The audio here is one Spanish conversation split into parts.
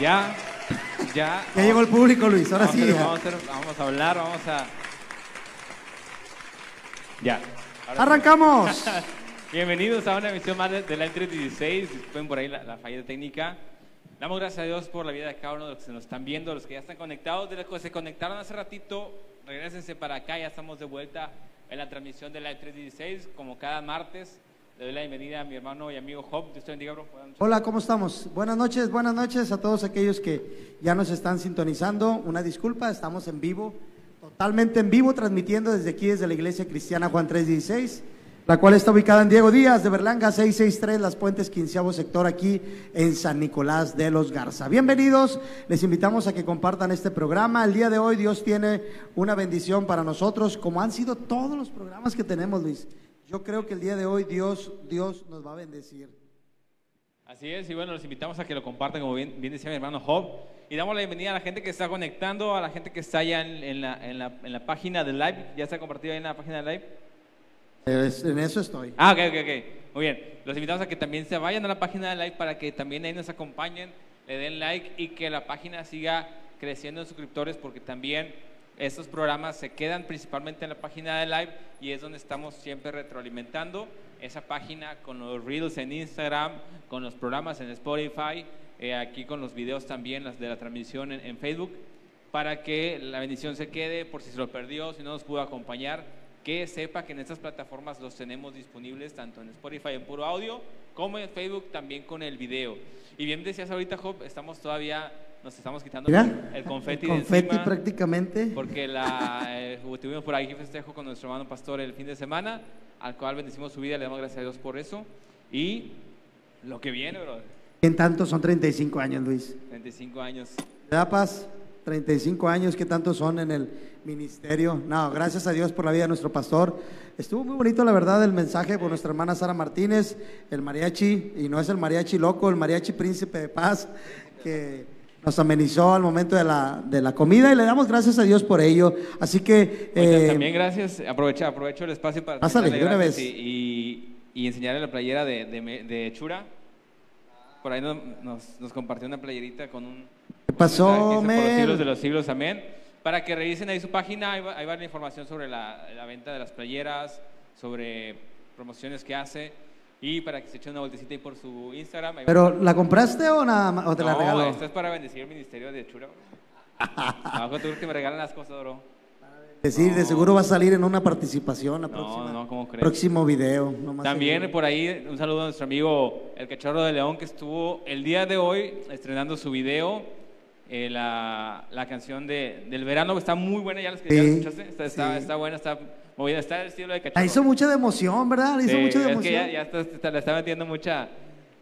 Ya, ya. Ya llegó el público, Luis. Ahora vamos sí. a hacer- vamos, a hacer- vamos a hablar, vamos a. Ya. Ahora. Arrancamos. Bienvenidos a una emisión más de, de la 316. Disculpen por ahí la, la falla técnica. Damos gracias a Dios por la vida de cada uno de los que nos están viendo, los que ya están conectados, de los que se conectaron hace ratito. Regrésense para acá, ya estamos de vuelta en la transmisión de la 316, como cada martes. Le doy la bienvenida a mi hermano y amigo Job. Dios te bendiga, bro. Hola, ¿cómo estamos? Buenas noches, buenas noches a todos aquellos que ya nos están sintonizando. Una disculpa, estamos en vivo, totalmente en vivo, transmitiendo desde aquí, desde la Iglesia Cristiana Juan 316, la cual está ubicada en Diego Díaz de Berlanga 663, Las Puentes, quinceavo sector, aquí en San Nicolás de los Garza. Bienvenidos, les invitamos a que compartan este programa. El día de hoy Dios tiene una bendición para nosotros, como han sido todos los programas que tenemos, Luis. Yo creo que el día de hoy Dios, Dios nos va a bendecir. Así es, y bueno, los invitamos a que lo compartan, como bien, bien decía mi hermano Job. Y damos la bienvenida a la gente que está conectando, a la gente que está ya en, en la, en, la, en la página de live. ¿Ya está compartido ahí en la página de live? Es- en eso estoy. Ah, ok, ok, ok. Muy bien. Los invitamos a que también se vayan a la página de live para que también ahí nos acompañen, le den like y que la página siga creciendo en suscriptores porque también estos programas se quedan principalmente en la página de live y es donde estamos siempre retroalimentando esa página con los reels en Instagram, con los programas en Spotify, eh, aquí con los videos también las de la transmisión en, en Facebook para que la bendición se quede por si se lo perdió, si no nos pudo acompañar, que sepa que en estas plataformas los tenemos disponibles tanto en Spotify en puro audio como en Facebook también con el video. Y bien decías ahorita, Job, estamos todavía, nos estamos quitando Mira, el confeti, el de confeti encima, prácticamente. porque la, eh, tuvimos por ahí festejo con nuestro hermano pastor el fin de semana, al cual bendecimos su vida, le damos gracias a Dios por eso. Y lo que viene, bro, En tanto son 35 años, Luis. 25 años. ¿Te da paz? 35 años, ¿qué tanto son en el ministerio? No, gracias a Dios por la vida de nuestro pastor. Estuvo muy bonito, la verdad, el mensaje por nuestra hermana Sara Martínez, el mariachi, y no es el mariachi loco, el mariachi príncipe de paz, que nos amenizó al momento de la, de la comida y le damos gracias a Dios por ello. Así que... Eh, también gracias, aprovecho, aprovecho el espacio para Pásale, de una vez. Y, y- y enseñarle la playera de, de, Chura. Por ahí nos, nos, nos compartió una playerita con un... ¿Qué pasó, Por los siglos de los siglos, amén. Para que revisen ahí su página, ahí va, ahí va la información sobre la, la venta de las playeras, sobre promociones que hace y para que se eche una vueltecita ahí por su Instagram. ¿Pero la compraste o, nada más, o te la no, regaló? esto es para bendecir el ministerio de Chura. Abajo tú que me regalan las cosas, bro. Decir, de seguro va a salir en una participación la No, próxima. no, ¿cómo crees? Próximo video. no También seguro. por ahí un saludo a nuestro amigo El Cachorro de León que estuvo el día de hoy estrenando su video, eh, la, la canción de, del verano, que está muy buena, ya la, ya la Sí, escuchaste, está, está, sí. está buena, está está el estilo de Cachorro. La hizo mucha de emoción, ¿verdad? La hizo Sí, mucha de es emoción. que ya, ya está- está- le está metiendo mucha,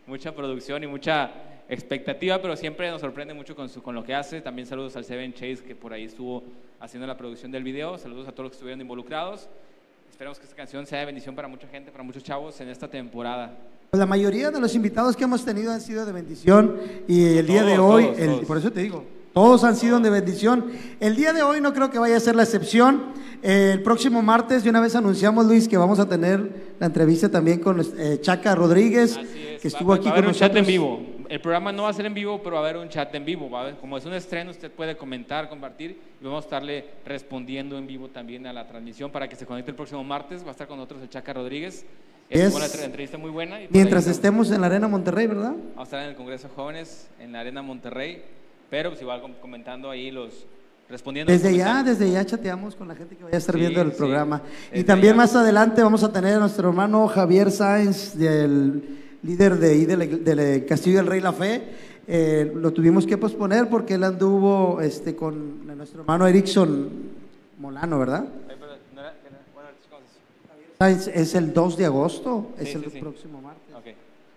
mucha producción y mucha expectativa, pero siempre nos sorprende mucho con, su, con lo que hace. También saludos al Seven Chase que por ahí estuvo haciendo la producción del video. Saludos a todos los que estuvieron involucrados. Esperamos que esta canción sea de bendición para mucha gente, para muchos chavos en esta temporada. La mayoría de los invitados que hemos tenido han sido de bendición y el día de Todos, hoy, todos, el- todos. por eso te digo, todos han sido de bendición. El día de hoy no creo que vaya a ser la excepción. Eh, el próximo martes, de una vez anunciamos, Luis, que vamos a tener la entrevista también con eh, Chaca Rodríguez, Así es. que estuvo va, aquí va a con un chat en nosotros. vivo. El programa no va a ser en vivo, pero va a haber un chat en vivo. Va como es un estreno, usted puede comentar, compartir y vamos a estarle respondiendo en vivo también a la transmisión para que se conecte el próximo martes. Va a estar con nosotros el Chaca Rodríguez. Es Es- una entre- entrevista muy buena. y Mientras ahí estemos en la Arena Monterrey, ¿verdad? Vamos a estar en el Congreso de Jóvenes en la Arena Monterrey, pero pues igual com- comentando ahí los respondiendo. Desde ya, desde ya chateamos con la gente que vaya a estar Sí, viendo el sí. programa. Y también ya. más adelante vamos a tener a nuestro hermano Javier Sáenz, del líder de ahí del, del Castillo del Rey La Fe. Eh, lo tuvimos que posponer porque él anduvo este, con nuestro hermano Erickson Molano, ¿verdad? Sáenz es el 2 de agosto, es el próximo martes.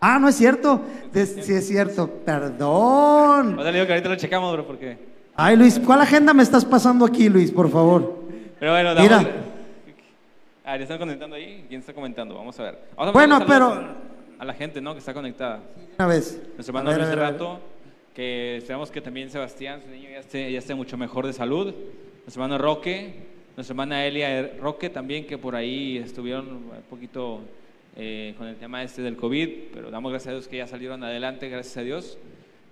Ah, no es cierto. Des- sí es cierto. Perdón. Ahora le digo que ahorita lo checamos, bro, porque... Ay, Luis, ¿cuál agenda me estás pasando aquí, Luis, por favor? Pero bueno, Mira. damos- Ah, ¿ya están comentando ahí? ¿Quién está comentando? Vamos a ver. Vamos a Bueno, pero- A la gente, ¿no? Que está conectada. Una vez. Nuestro hermano Luis. Rato, que esperamos que también Sebastián, su niño, ya esté, ya esté mucho mejor de salud. Nuestro hermano Roque, nuestra hermana Elia Roque también, que por ahí estuvieron un poquito eh, con el tema este del COVID, pero damos gracias a Dios que ya salieron adelante, gracias a Dios.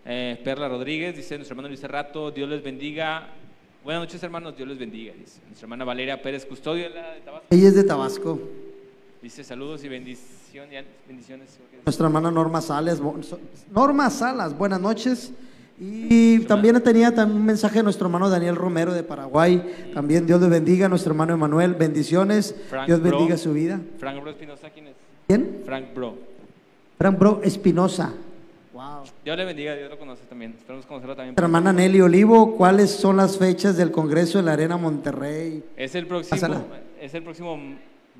Eh, Perla Rodríguez dice, nuestro hermano Luis Cerrato, Dios les bendiga. Buenas noches, hermanos, Dios les bendiga. Dice nuestra hermana Valeria Pérez Custodio de Tabasco. Ella es de Tabasco. Dice saludos y bendiciones. bendiciones. Nuestra hermana Norma Salas. Norma Salas, buenas noches. Y también tenía un mensaje de nuestro hermano Daniel Romero de Paraguay. También Dios le bendiga. Nuestro hermano Emanuel, bendiciones. Dios bendiga su vida. Frank Bro Espinosa, ¿quién es? ¿Quién? Frank Bro. Frank Bro Espinosa. Wow. Dios le bendiga, Dios lo conoce también. Esperamos conocerlo también. Nuestra hermana Nelly Olivo, ¿cuáles son las fechas del Congreso de la Arena Monterrey? Es el próximo, es el próximo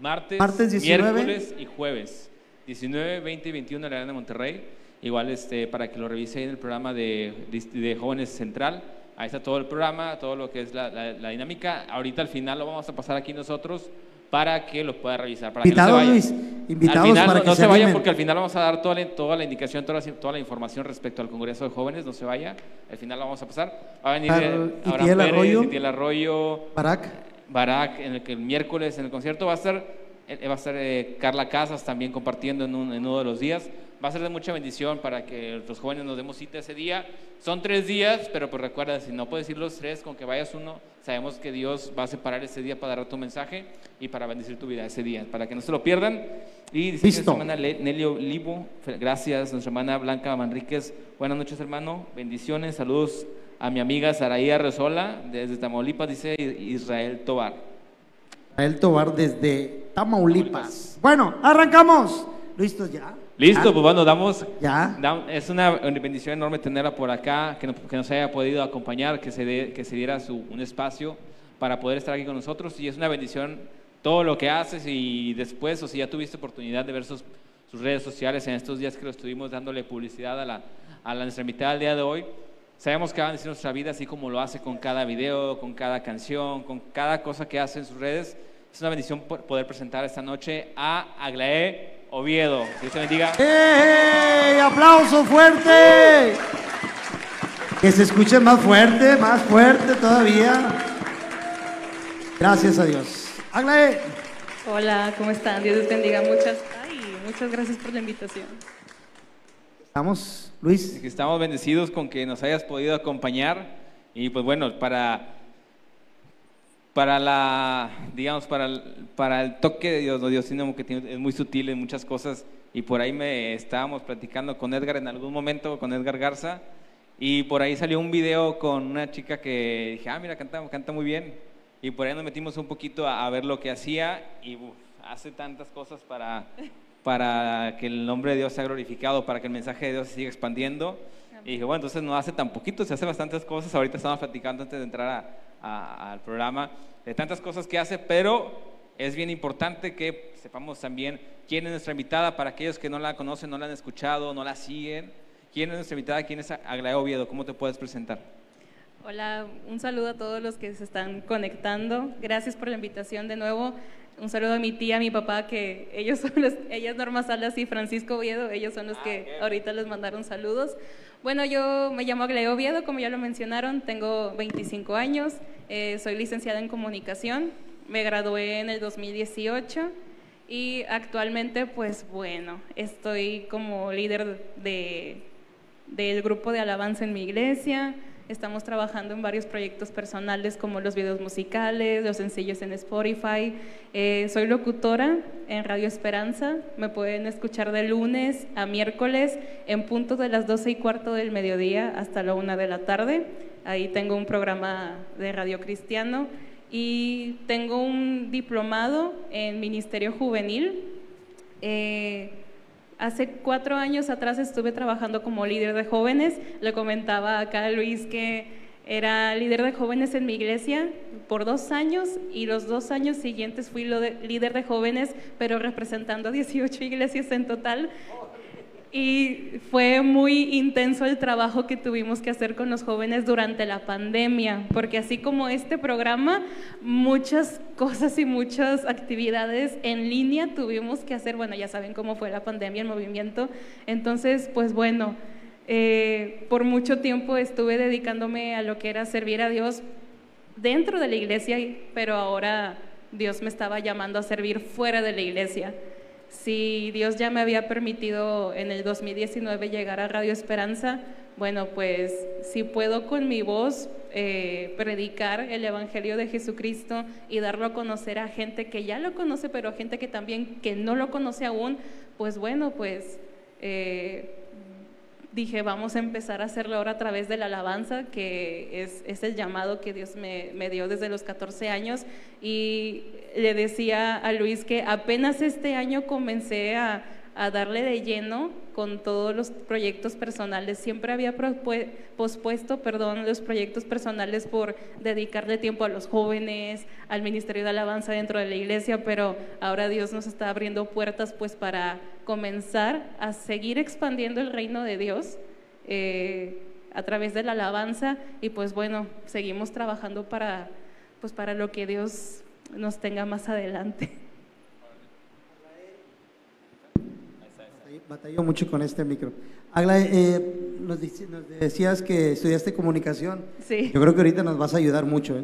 martes, martes 19. miércoles y jueves. 19, 20 y 21 en la Arena Monterrey. Igual este, para que lo revise en el programa de, de, Jóvenes Central. Ahí está todo el programa, todo lo que es la, la, dinámica. Ahorita al final lo vamos a pasar aquí nosotros para que lo pueda revisar. Para invitados, Luis, invitados final, para no, que no se, vayan porque al final vamos a dar toda la, toda la indicación, toda la, toda la, información respecto al Congreso de Jóvenes, no se vaya, al final lo vamos a pasar. Va a venir Ar Abraham Arroyo, Arroyo, Barak, Barak, en el que el miércoles en el concierto va a estar, eh, va a estar eh, Carla Casas también compartiendo en, un, en uno de los días va a ser de mucha bendición para que los jóvenes nos demos cita ese día. Son tres días, pero pues recuerda, si no puedes ir los tres, con que vayas uno, sabemos que Dios va a separar ese día para dar tu mensaje y para bendecir tu vida ese día, para que no se lo pierdan. Y dice nuestra hermana Nelio Olivo, gracias, nuestra hermana Blanca Manríquez, buenas noches hermano, bendiciones, saludos a mi amiga Saraía Resola, desde Tamaulipas, dice Israel Tobar. Israel Tobar desde Tamaulipas. Bueno, arrancamos. ¿Listos ya? Listo, pues bueno, damos. Ya. es una bendición enorme tenerla por acá, que, nos haya podido acompañar, que se, que se diera su, un espacio para poder estar aquí con nosotros. Y es una bendición todo lo que haces y después, o si ya tuviste oportunidad de ver sus, sus redes sociales en estos días que lo estuvimos dándole publicidad a, la, a la nuestra mitad del día de hoy. Sabemos que va a decir nuestra vida así como lo hace con cada video, con cada canción, con cada cosa que hace en sus redes. Es una bendición poder presentar esta noche a Aglaé Oviedo. Dios te bendiga. ¡Ey! ¡Aplauso fuerte! Que se escuche más fuerte, más fuerte todavía. Gracias a Dios. Aglae. Hola, ¿cómo están? Dios les bendiga. Muchas, ay, muchas gracias por la invitación. Estamos, Luis. Estamos bendecidos con que nos hayas podido acompañar. Y pues bueno, para para la, digamos, para el, para el toque de Dios. Dios que es muy sutil en muchas cosas y por ahí me estábamos platicando con Edgar en algún momento, con Edgar Garza, y por ahí salió un video con una chica que dije, ah, mira, canta, canta muy bien, y por ahí nos metimos un poquito a, ver lo que hacía y hace tantas cosas para, para que el nombre de Dios sea glorificado, para que el mensaje de Dios se siga expandiendo. Y dije, bueno, entonces no hace tan poquito, se hace bastantes cosas. Ahorita estamos platicando antes de entrar a, al programa, de tantas cosas que hace, pero es bien importante que sepamos también quién es nuestra invitada para aquellos que no la conocen, no la han escuchado, no la siguen. ¿Quién es nuestra invitada? ¿Quién es Aglaé Oviedo? ¿Cómo te puedes presentar? Hola, un saludo a todos los que se están conectando. Gracias por la invitación de nuevo. Un saludo a mi tía, a mi papá, que ellos son los, ellas Norma Salas y Francisco Oviedo, ellos son los ah, que ahorita les mandaron saludos. Bueno, yo me llamo Agleo Oviedo, como ya lo mencionaron, tengo 25 años, eh, soy licenciada en comunicación, me gradué en el 2018 y actualmente, pues bueno, estoy como líder de, del grupo de alabanza en mi iglesia, Estamos trabajando en varios proyectos personales como los videos musicales, los sencillos en Spotify. Eh, soy locutora en Radio Esperanza. Me pueden escuchar de lunes a miércoles en punto de las 12 y cuarto del mediodía hasta la una de la tarde. Ahí tengo un programa de radio cristiano y tengo un diplomado en Ministerio Juvenil. Eh, Hace cuatro años atrás estuve trabajando como líder de jóvenes. Le comentaba acá a Luis que era líder de jóvenes en mi iglesia por dos años y los dos años siguientes fui líder de jóvenes, pero representando 18 iglesias en total. Y fue muy intenso el trabajo que tuvimos que hacer con los jóvenes durante la pandemia, porque así como este programa, muchas cosas y muchas actividades en línea tuvimos que hacer. Bueno, ya saben cómo fue la pandemia, el movimiento. Entonces, pues bueno, eh, por mucho tiempo estuve dedicándome a lo que era servir a Dios dentro de la iglesia, pero ahora Dios me estaba llamando a servir fuera de la iglesia si Dios ya me había permitido en el 2019 llegar a Radio Esperanza, bueno, pues si puedo con mi voz eh, predicar el Evangelio de Jesucristo y darlo a conocer a gente que ya lo conoce, pero a gente que también que no lo conoce aún, pues bueno, pues eh, dije, vamos a empezar a hacerlo ahora a través de la alabanza, que es, es el llamado que Dios me, me, dio desde los 14 años. Y le decía a Luis que apenas este año comencé a, a darle de lleno con todos los proyectos personales. Siempre había pospuesto, perdón, los proyectos personales por dedicarle tiempo a los jóvenes, al ministerio de alabanza dentro de la iglesia, pero ahora Dios nos está abriendo puertas pues para comenzar a seguir expandiendo el reino de Dios. Eh, a través de la alabanza y pues bueno, seguimos trabajando para pues para lo que Dios nos tenga más adelante. Batalló mucho con este micro. Agla, eh, nos, decías que estudiaste comunicación. Sí. Yo creo que ahorita nos vas a ayudar mucho. ¿eh?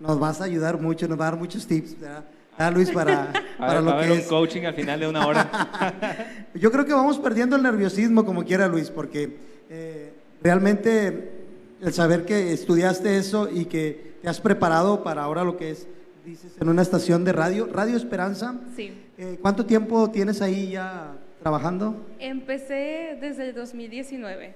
Nos vas a ayudar mucho, nos va a dar muchos tips. ¿verdad? Ah, Luis, para, para lo que un es. coaching al final de una hora. Yo creo que vamos perdiendo el nerviosismo como quiera, Luis, porque eh, realmente el saber que estudiaste eso y que te has preparado para ahora lo que es, dices, en una estación de radio, Radio Esperanza. Sí. Eh, ¿Cuánto tiempo tienes ahí ya trabajando? Empecé desde el 2019,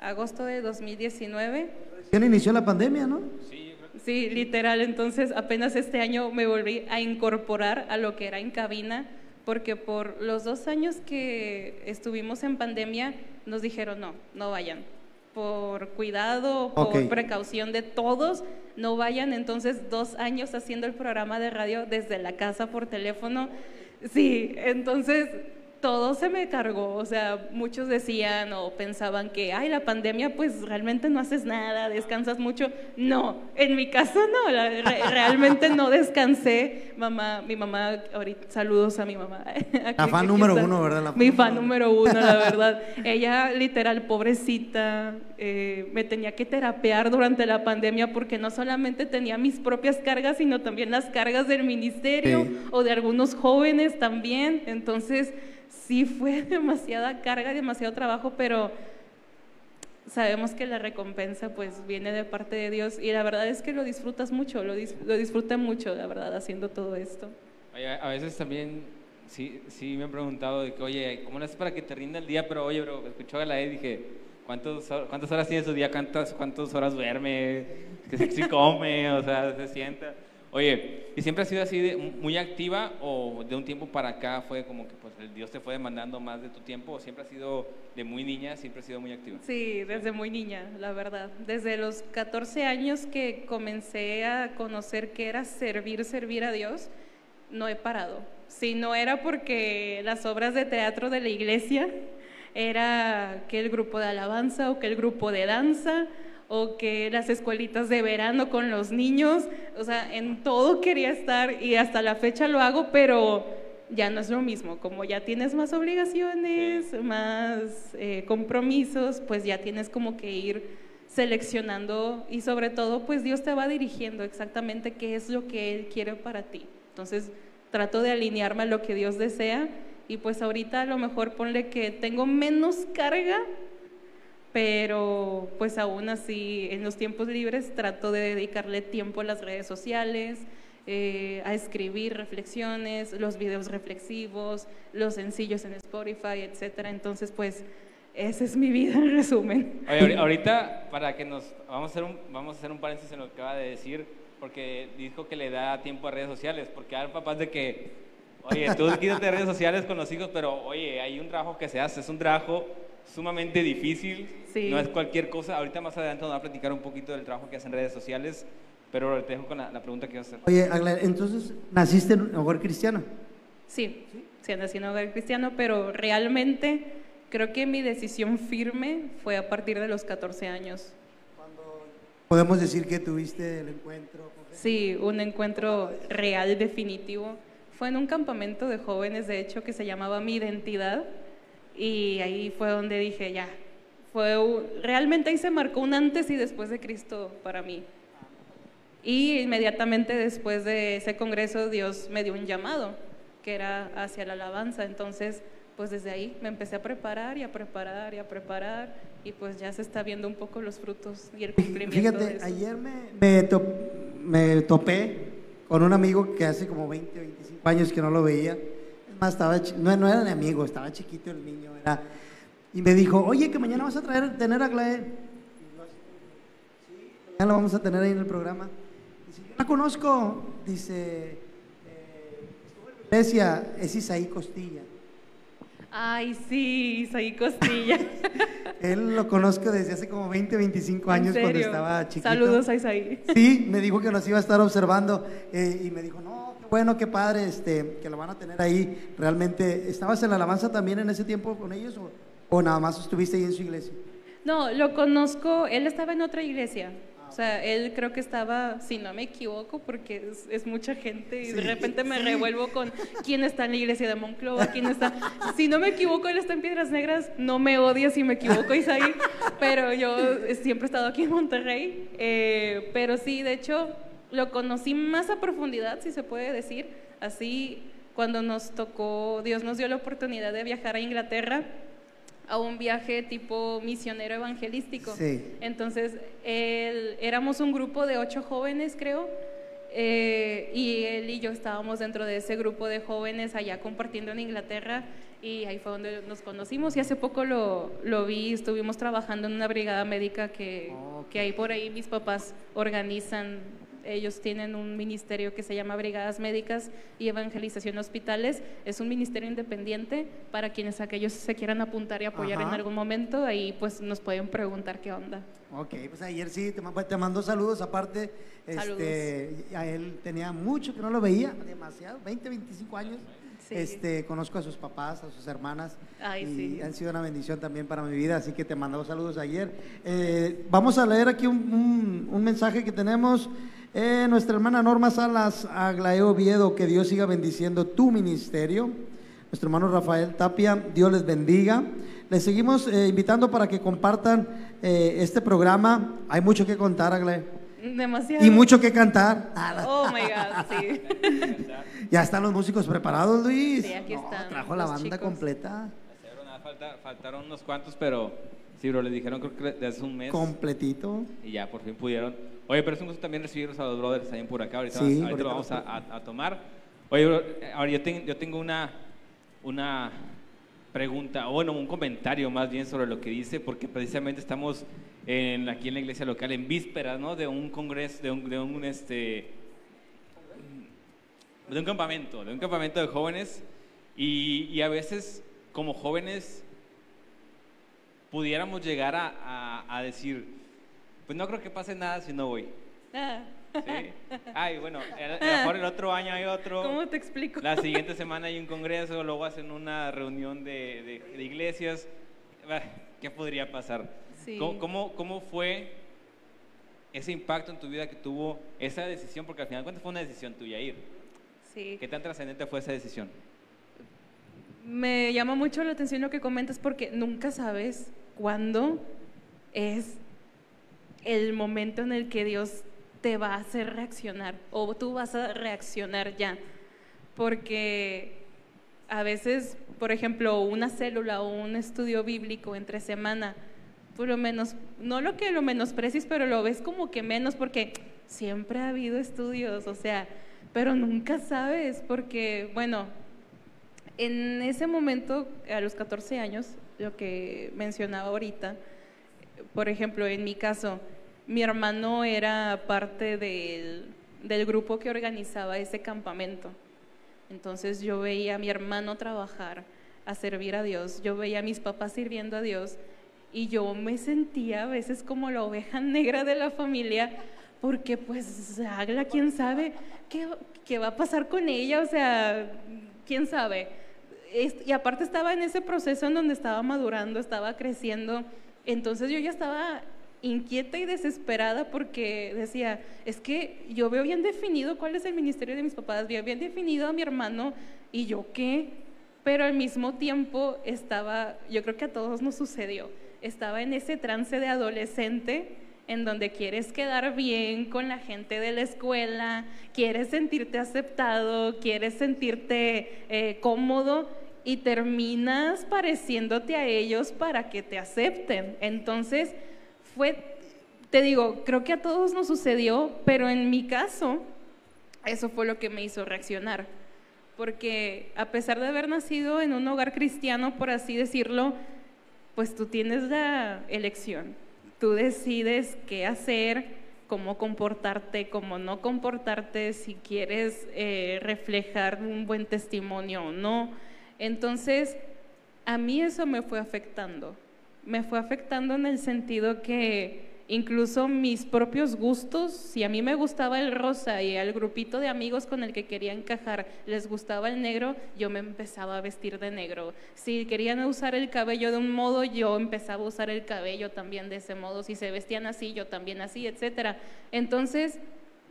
agosto de 2019. ¿Quién inició la pandemia, no? Sí, yo creo que Sí, literal. Entonces, apenas este año me volví a incorporar a lo que era en cabina, porque por los dos años que estuvimos en pandemia, nos dijeron no, no vayan. Por cuidado, por precaución de todos, no vayan. Entonces, dos años haciendo el programa de radio desde la casa por teléfono. Sí, entonces todo se me cargó, o sea, muchos decían o pensaban que, ay, la pandemia, pues realmente no haces nada, descansas mucho. No, en mi caso no, la- re- realmente no descansé. Mamá, mi mamá, ahorita, saludos a mi mamá. La fan número está. uno, ¿verdad? La mi fan número número uno, la verdad. Ella, literal, pobrecita, eh, me tenía que terapear durante la pandemia porque no solamente tenía mis propias cargas, sino también las cargas del ministerio Sí. o de algunos jóvenes también. Entonces, sí fue demasiada carga, demasiado trabajo, pero sabemos que la recompensa pues viene de parte de Dios y la verdad es que lo disfrutas mucho, lo, dis- lo disfruta mucho, la verdad, haciendo todo esto. Oye, a veces también sí, sí me han preguntado de que, oye, ¿cómo lo haces para que te rinda el día? Pero oye, bro, escucho a la y dije, ¿cuántos, ¿cuántas horas tiene su día? ¿Cuántas, ¿Cuántas horas duerme? ¿Que si come? O sea, se sienta. Oye, ¿y siempre has sido así de, muy activa o de un tiempo para acá fue como que pues el Dios te fue demandando más de tu tiempo o siempre has sido de muy niña, siempre has sido muy activa? Sí, desde muy niña, la verdad. Desde los 14 años que comencé a conocer qué era servir, servir a Dios, no he parado. Si no era porque las obras de teatro de la iglesia, era que el grupo de alabanza o que el grupo de danza o que las escuelitas de verano con los niños, o sea, en todo quería estar y hasta la fecha lo hago, pero ya no es lo mismo, como ya tienes más obligaciones, más eh, compromisos, pues ya tienes como que ir seleccionando y sobre todo pues Dios te va dirigiendo exactamente qué es lo que Él quiere para ti. Entonces trato de alinearme a lo que Dios desea y pues ahorita a lo mejor ponle que tengo menos carga, pero pues aún así en los tiempos libres trato de dedicarle tiempo a las redes sociales, eh, a escribir reflexiones, los videos reflexivos, los sencillos en Spotify, etcétera. Entonces, pues, esa es mi vida en resumen. Oye, ahori- ahorita para que nos vamos a hacer un vamos a hacer un paréntesis en lo que acaba de decir porque dijo que le da tiempo a redes sociales porque hay papás de que oye tú quítate de redes sociales con los hijos pero oye hay un trabajo que se hace es un trabajo sumamente difícil Sí. no es cualquier cosa ahorita más adelante nos va a platicar un poquito del trabajo que hacen redes sociales pero te dejo con la, la pregunta que ibas a hacer Oye, Agla, entonces, ¿naciste en un hogar cristiano? Sí, sí, nací en un hogar cristiano, pero realmente creo que mi decisión firme fue a partir de los 14 años. Podemos decir que tuviste el encuentro. Sí, un encuentro real, definitivo. Fue en un campamento de jóvenes, de hecho, que se llamaba Mi Identidad. Y ahí fue donde dije, ya, fue un- realmente ahí se marcó un antes y después de Cristo para mí. Y inmediatamente después de ese congreso Dios me dio un llamado, que era hacia la alabanza. Entonces, pues desde ahí me empecé a preparar y a preparar y a preparar y pues ya se está viendo un poco los frutos y el cumplimiento. Fíjate, ayer me, me, to- me topé con un amigo que hace como 20, 25 años que no lo veía. Más, estaba, no, no era ni amigo, estaba chiquito el niño. Era, y me dijo, oye, que mañana vas a traer, tener a Glae. Sí, mañana lo vamos a tener ahí en el programa. Dice, yo la conozco. Dice, eh, la iglesia, es Isaí Costilla. Ay, sí, Isaí Costilla. Él lo conozco desde hace como 20, 25 ¿En años cuando estaba chiquito. Saludos a Isaí. Sí, me dijo que nos iba a estar observando eh, y me dijo, no, bueno, qué padre, este, que lo van a tener ahí. Realmente, ¿estabas en la alabanza también en ese tiempo con ellos o, o nada más estuviste ahí en su iglesia? No, lo conozco, él estaba en otra iglesia. O sea, él creo que estaba, si no me equivoco, porque es, es mucha gente y de repente me sí. revuelvo con quién está en la iglesia de Monclova, quién está... Si no me equivoco, él está en Piedras Negras, no me odies si me equivoco, Isaí, pero yo siempre he estado aquí en Monterrey. eh, pero sí, de hecho, lo conocí más a profundidad, si se puede decir, así cuando nos tocó, Dios nos dio la oportunidad de viajar a Inglaterra a un viaje tipo misionero evangelístico. Sí. Entonces, él- éramos un grupo de ocho jóvenes, creo, eh, y él y yo estábamos dentro de ese grupo de jóvenes allá compartiendo en Inglaterra, y ahí fue donde nos conocimos, y hace poco lo, lo vi, estuvimos trabajando en una brigada médica que, Ok. que ahí por ahí mis papás organizan. Ellos tienen un ministerio que se llama Brigadas Médicas y Evangelización Hospitales. Es un ministerio independiente para quienes aquellos se quieran apuntar y apoyar en Ajá. algún momento. Ahí pues nos pueden preguntar qué onda. Ok, pues ayer sí, te, ma- te mandó saludos aparte. Saludos. Este, a él tenía mucho que no lo veía, demasiado, 20, 25 años. Sí. Este, conozco a sus papás, a sus hermanas. Ay, y sí. han sido una bendición también para mi vida, así que te mandó saludos ayer. Eh, vamos a leer aquí un, un- un mensaje que tenemos. Eh, nuestra hermana Norma Salas Aglaeo Oviedo, que Dios siga bendiciendo tu ministerio. Nuestro hermano Rafael Tapia, Dios les bendiga. Les seguimos eh, invitando para que compartan eh, este programa. Hay mucho que contar, Aglae. Demasiado. Y mucho que cantar. Oh my God, sí. Ya están los músicos preparados, Luis. Sí, aquí No, están Trajo la banda chicos. completa. Falta- faltaron unos cuantos, pero sí, bro, les dijeron creo que de hace un mes. Completito. y ya por fin pudieron. Oye, pero es un gusto también recibirlos a los brothers también por acá. Ahorita, Sí, ahorita lo vamos a, a- a tomar. Oye, bro, eh, ahora yo, ten- yo tengo una, una pregunta, o bueno, un comentario más bien sobre lo que dice, porque precisamente estamos en, aquí en la iglesia local en vísperas, ¿no? De un congreso, de un, de un, este, de un campamento, de un campamento de jóvenes. Y, y a veces, como jóvenes, pudiéramos llegar a, a- a decir, pues no creo que pase nada si no voy. Ah, ¿sí? Ay, bueno, a lo mejor el otro año hay otro. ¿Cómo te explico? La siguiente semana hay un congreso, luego hacen una reunión de, de- de iglesias. Ah, ¿Qué podría pasar? Sí. ¿Cómo, cómo, cómo fue ese impacto en tu vida que tuvo esa decisión? Porque al final, ¿cuánto fue una decisión tuya ir? Sí. ¿Qué tan trascendente fue esa decisión? Me llama mucho la atención lo que comentas porque nunca sabes cuándo es el momento en el que Dios te va a hacer reaccionar o tú vas a reaccionar ya. Porque a veces, por ejemplo, una célula o un estudio bíblico entre semana, por lo menos, no lo que lo menosprecies, pero lo ves como que menos porque siempre ha habido estudios, o sea, pero nunca sabes porque, bueno, en ese momento, a los 14 años, lo que mencionaba ahorita, por ejemplo, en mi caso, mi hermano era parte del, del grupo que organizaba ese campamento. Entonces yo veía a mi hermano trabajar, a servir a Dios, yo veía a mis papás sirviendo a Dios y yo me sentía a veces como la oveja negra de la familia porque pues Agla, quién sabe qué, qué va a pasar con ella, o sea, quién sabe. Y aparte estaba en ese proceso en donde estaba madurando, estaba creciendo, entonces yo ya estaba inquieta y desesperada porque decía, es que yo veo bien definido cuál es el ministerio de mis papás, veo bien definido a mi hermano y yo qué, pero al mismo tiempo estaba, yo creo que a todos nos sucedió, estaba en ese trance de adolescente en donde quieres quedar bien con la gente de la escuela, quieres sentirte aceptado, quieres sentirte eh, cómodo y terminas pareciéndote a ellos para que te acepten. Entonces, fue, te digo, creo que a todos nos sucedió, pero en mi caso, eso fue lo que me hizo reaccionar. Porque a pesar de haber nacido en un hogar cristiano, por así decirlo, pues tú tienes la elección. Tú decides qué hacer, cómo comportarte, cómo no comportarte, si quieres eh, reflejar un buen testimonio o no. Entonces, a mí eso me fue afectando. Me fue afectando en el sentido que incluso mis propios gustos, si a mí me gustaba el rosa y al grupito de amigos con el que quería encajar les gustaba el negro, yo me empezaba a vestir de negro. Si querían usar el cabello de un modo, yo empezaba a usar el cabello también de ese modo. Si se vestían así, yo también así, etc. Entonces,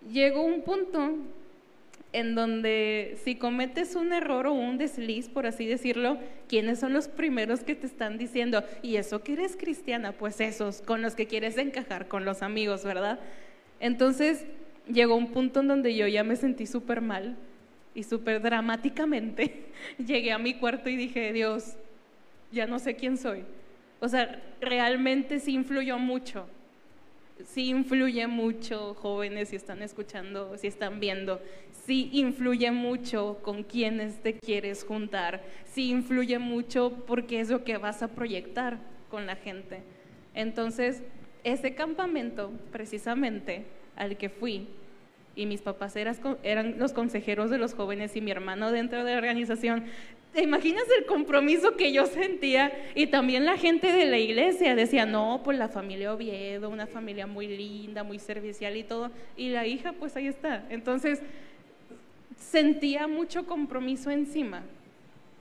llegó un punto en donde si cometes un error o un desliz, por así decirlo, ¿quiénes son los primeros que te están diciendo? Y eso que eres cristiana, pues esos, con los que quieres encajar, con los amigos, ¿verdad? Entonces llegó un punto en donde yo ya me sentí súper mal y súper dramáticamente llegué a mi cuarto y dije, Dios, ya no sé quién soy. O sea, realmente sí influyó mucho sí influye mucho, jóvenes, si están escuchando, si están viendo, sí influye mucho con quienes te quieres juntar, sí influye mucho porque es lo que vas a proyectar con la gente. Entonces, ese campamento, precisamente, al que fui, y mis papás eran los consejeros de los jóvenes y mi hermano dentro de la organización, ¿Te imaginas el compromiso que yo sentía? Y también la gente de la iglesia decía, no, pues la familia Oviedo, una familia muy linda, muy servicial y todo. Y la hija, pues ahí está. Entonces, sentía mucho compromiso encima.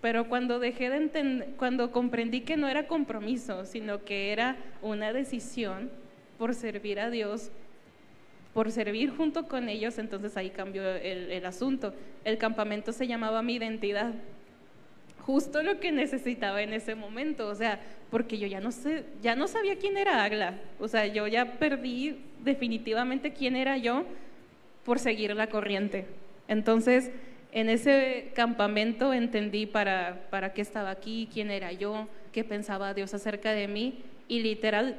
Pero cuando dejé de entender, cuando comprendí que no era compromiso, sino que era una decisión por servir a Dios, por servir junto con ellos, entonces ahí cambió el, asunto. El campamento se llamaba Mi Identidad justo lo que necesitaba en ese momento, o sea, porque yo ya no sé, ya no sabía quién era Agla, o sea, yo ya perdí definitivamente quién era yo por seguir la corriente. Entonces, en ese campamento entendí para, para qué estaba aquí, quién era yo, qué pensaba Dios acerca de mí y literal,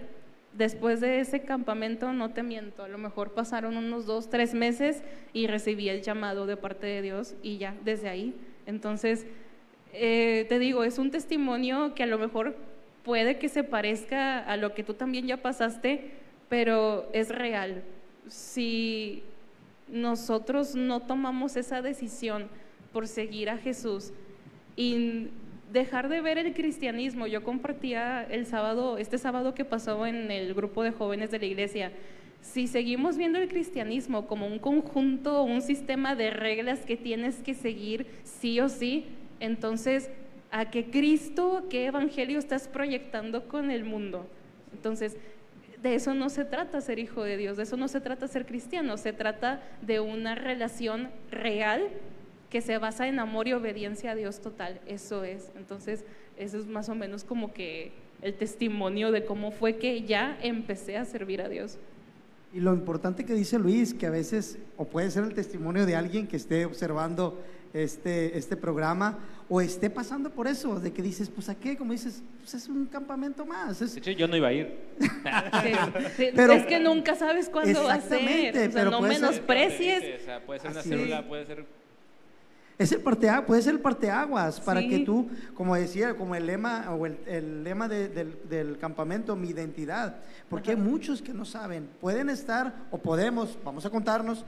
después de ese campamento, no te miento, a lo mejor pasaron unos dos, tres meses y recibí el llamado de parte de Dios y ya, desde ahí. Entonces, eh, te digo, es un testimonio que a lo mejor puede que se parezca a lo que tú también ya pasaste, pero es real. Si nosotros no tomamos esa decisión por seguir a Jesús y dejar de ver el cristianismo, yo compartía el sábado, este sábado que pasó en el grupo de jóvenes de la iglesia, si seguimos viendo el cristianismo como un conjunto, un sistema de reglas que tienes que seguir sí o sí, entonces, ¿a qué Cristo, qué evangelio estás proyectando con el mundo? Entonces, de eso no se trata ser hijo de Dios, de eso no se trata ser cristiano, se trata de una relación real que se basa en amor y obediencia a Dios total, eso es. Entonces, eso es más o menos como que el testimonio de cómo fue que ya empecé a servir a Dios. Y lo importante que dice Luis, que a veces, o puede ser el testimonio de alguien que esté observando este, este programa o esté pasando por eso, de que dices, pues a qué, como dices, pues es un campamento más. Es... De hecho, yo no iba a ir. pero, es que nunca sabes cuándo va a ser. O sea, no menosprecies. o sea, puede ser una célula, puede ser es el puede ser el parteaguas para que tú, como decía, como el lema o el, lema del, campamento, mi identidad, porque hay muchos que no saben, pueden estar o podemos, vamos a contarnos,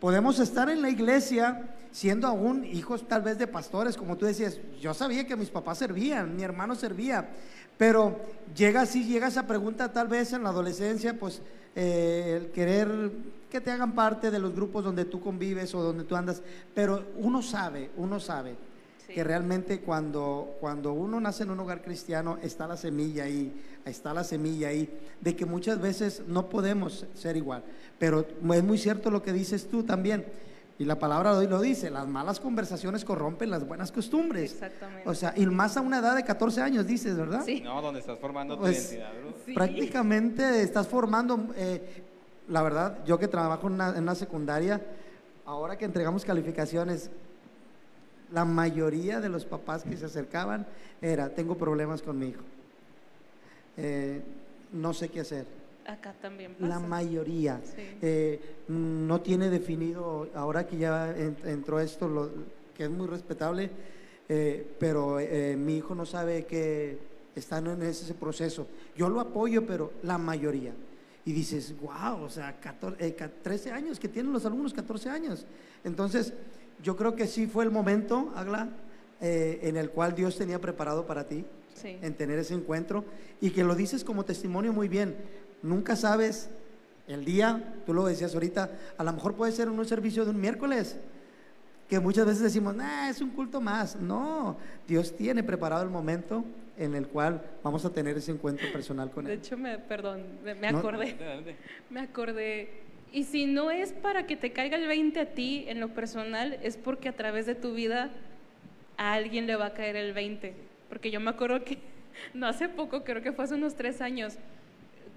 podemos estar en la iglesia siendo aún hijos tal vez de pastores, como tú decías, yo sabía que mis papás servían, mi hermano servía, pero llega así, llega esa pregunta tal vez en la adolescencia, pues eh, el querer que te hagan parte de los grupos donde tú convives o donde tú andas, pero uno sabe, uno sabe que realmente cuando, cuando uno nace en un hogar cristiano está la semilla ahí, está la semilla ahí, de que muchas veces no podemos ser igual, pero es muy cierto lo que dices tú también. Y la palabra de hoy lo dice, las malas conversaciones corrompen las buenas costumbres. Exactamente. O sea, y más a una edad de 14 años, dices, ¿verdad? Sí. No, donde estás formando tu pues, identidad, ¿no? Prácticamente estás formando, eh, la verdad, yo que trabajo en una, secundaria, ahora que entregamos calificaciones, la mayoría de los papás que se acercaban era, tengo problemas con mi hijo, Eh, no sé qué hacer. Acá también pasa. La mayoría Sí. eh, no tiene definido, ahora que ya en- entró esto, lo, que es muy respetable, eh, pero mi hijo no sabe que están en ese proceso. Yo lo apoyo, pero la mayoría. Y dices, wow, o sea, 14, eh, ca- 13 años que tienen los alumnos, 14 años. Entonces, yo creo que sí fue el momento, Agla, eh, en el cual Dios tenía preparado para ti Sí. en tener ese encuentro y que lo dices como testimonio muy bien. Nunca sabes el día, tú lo decías ahorita, a lo mejor puede ser un servicio de un miércoles, que muchas veces decimos, nah, es un culto más. No, Dios tiene preparado el momento en el cual vamos a tener ese encuentro personal con De Él. hecho, me, perdón, me, me No. acordé. Adelante. Me acordé. Y si no es para que te caiga el 20 a ti en lo personal, es porque a través de tu vida a alguien le va a caer el 20. Porque yo me acuerdo que, no hace poco, creo que fue hace unos tres años,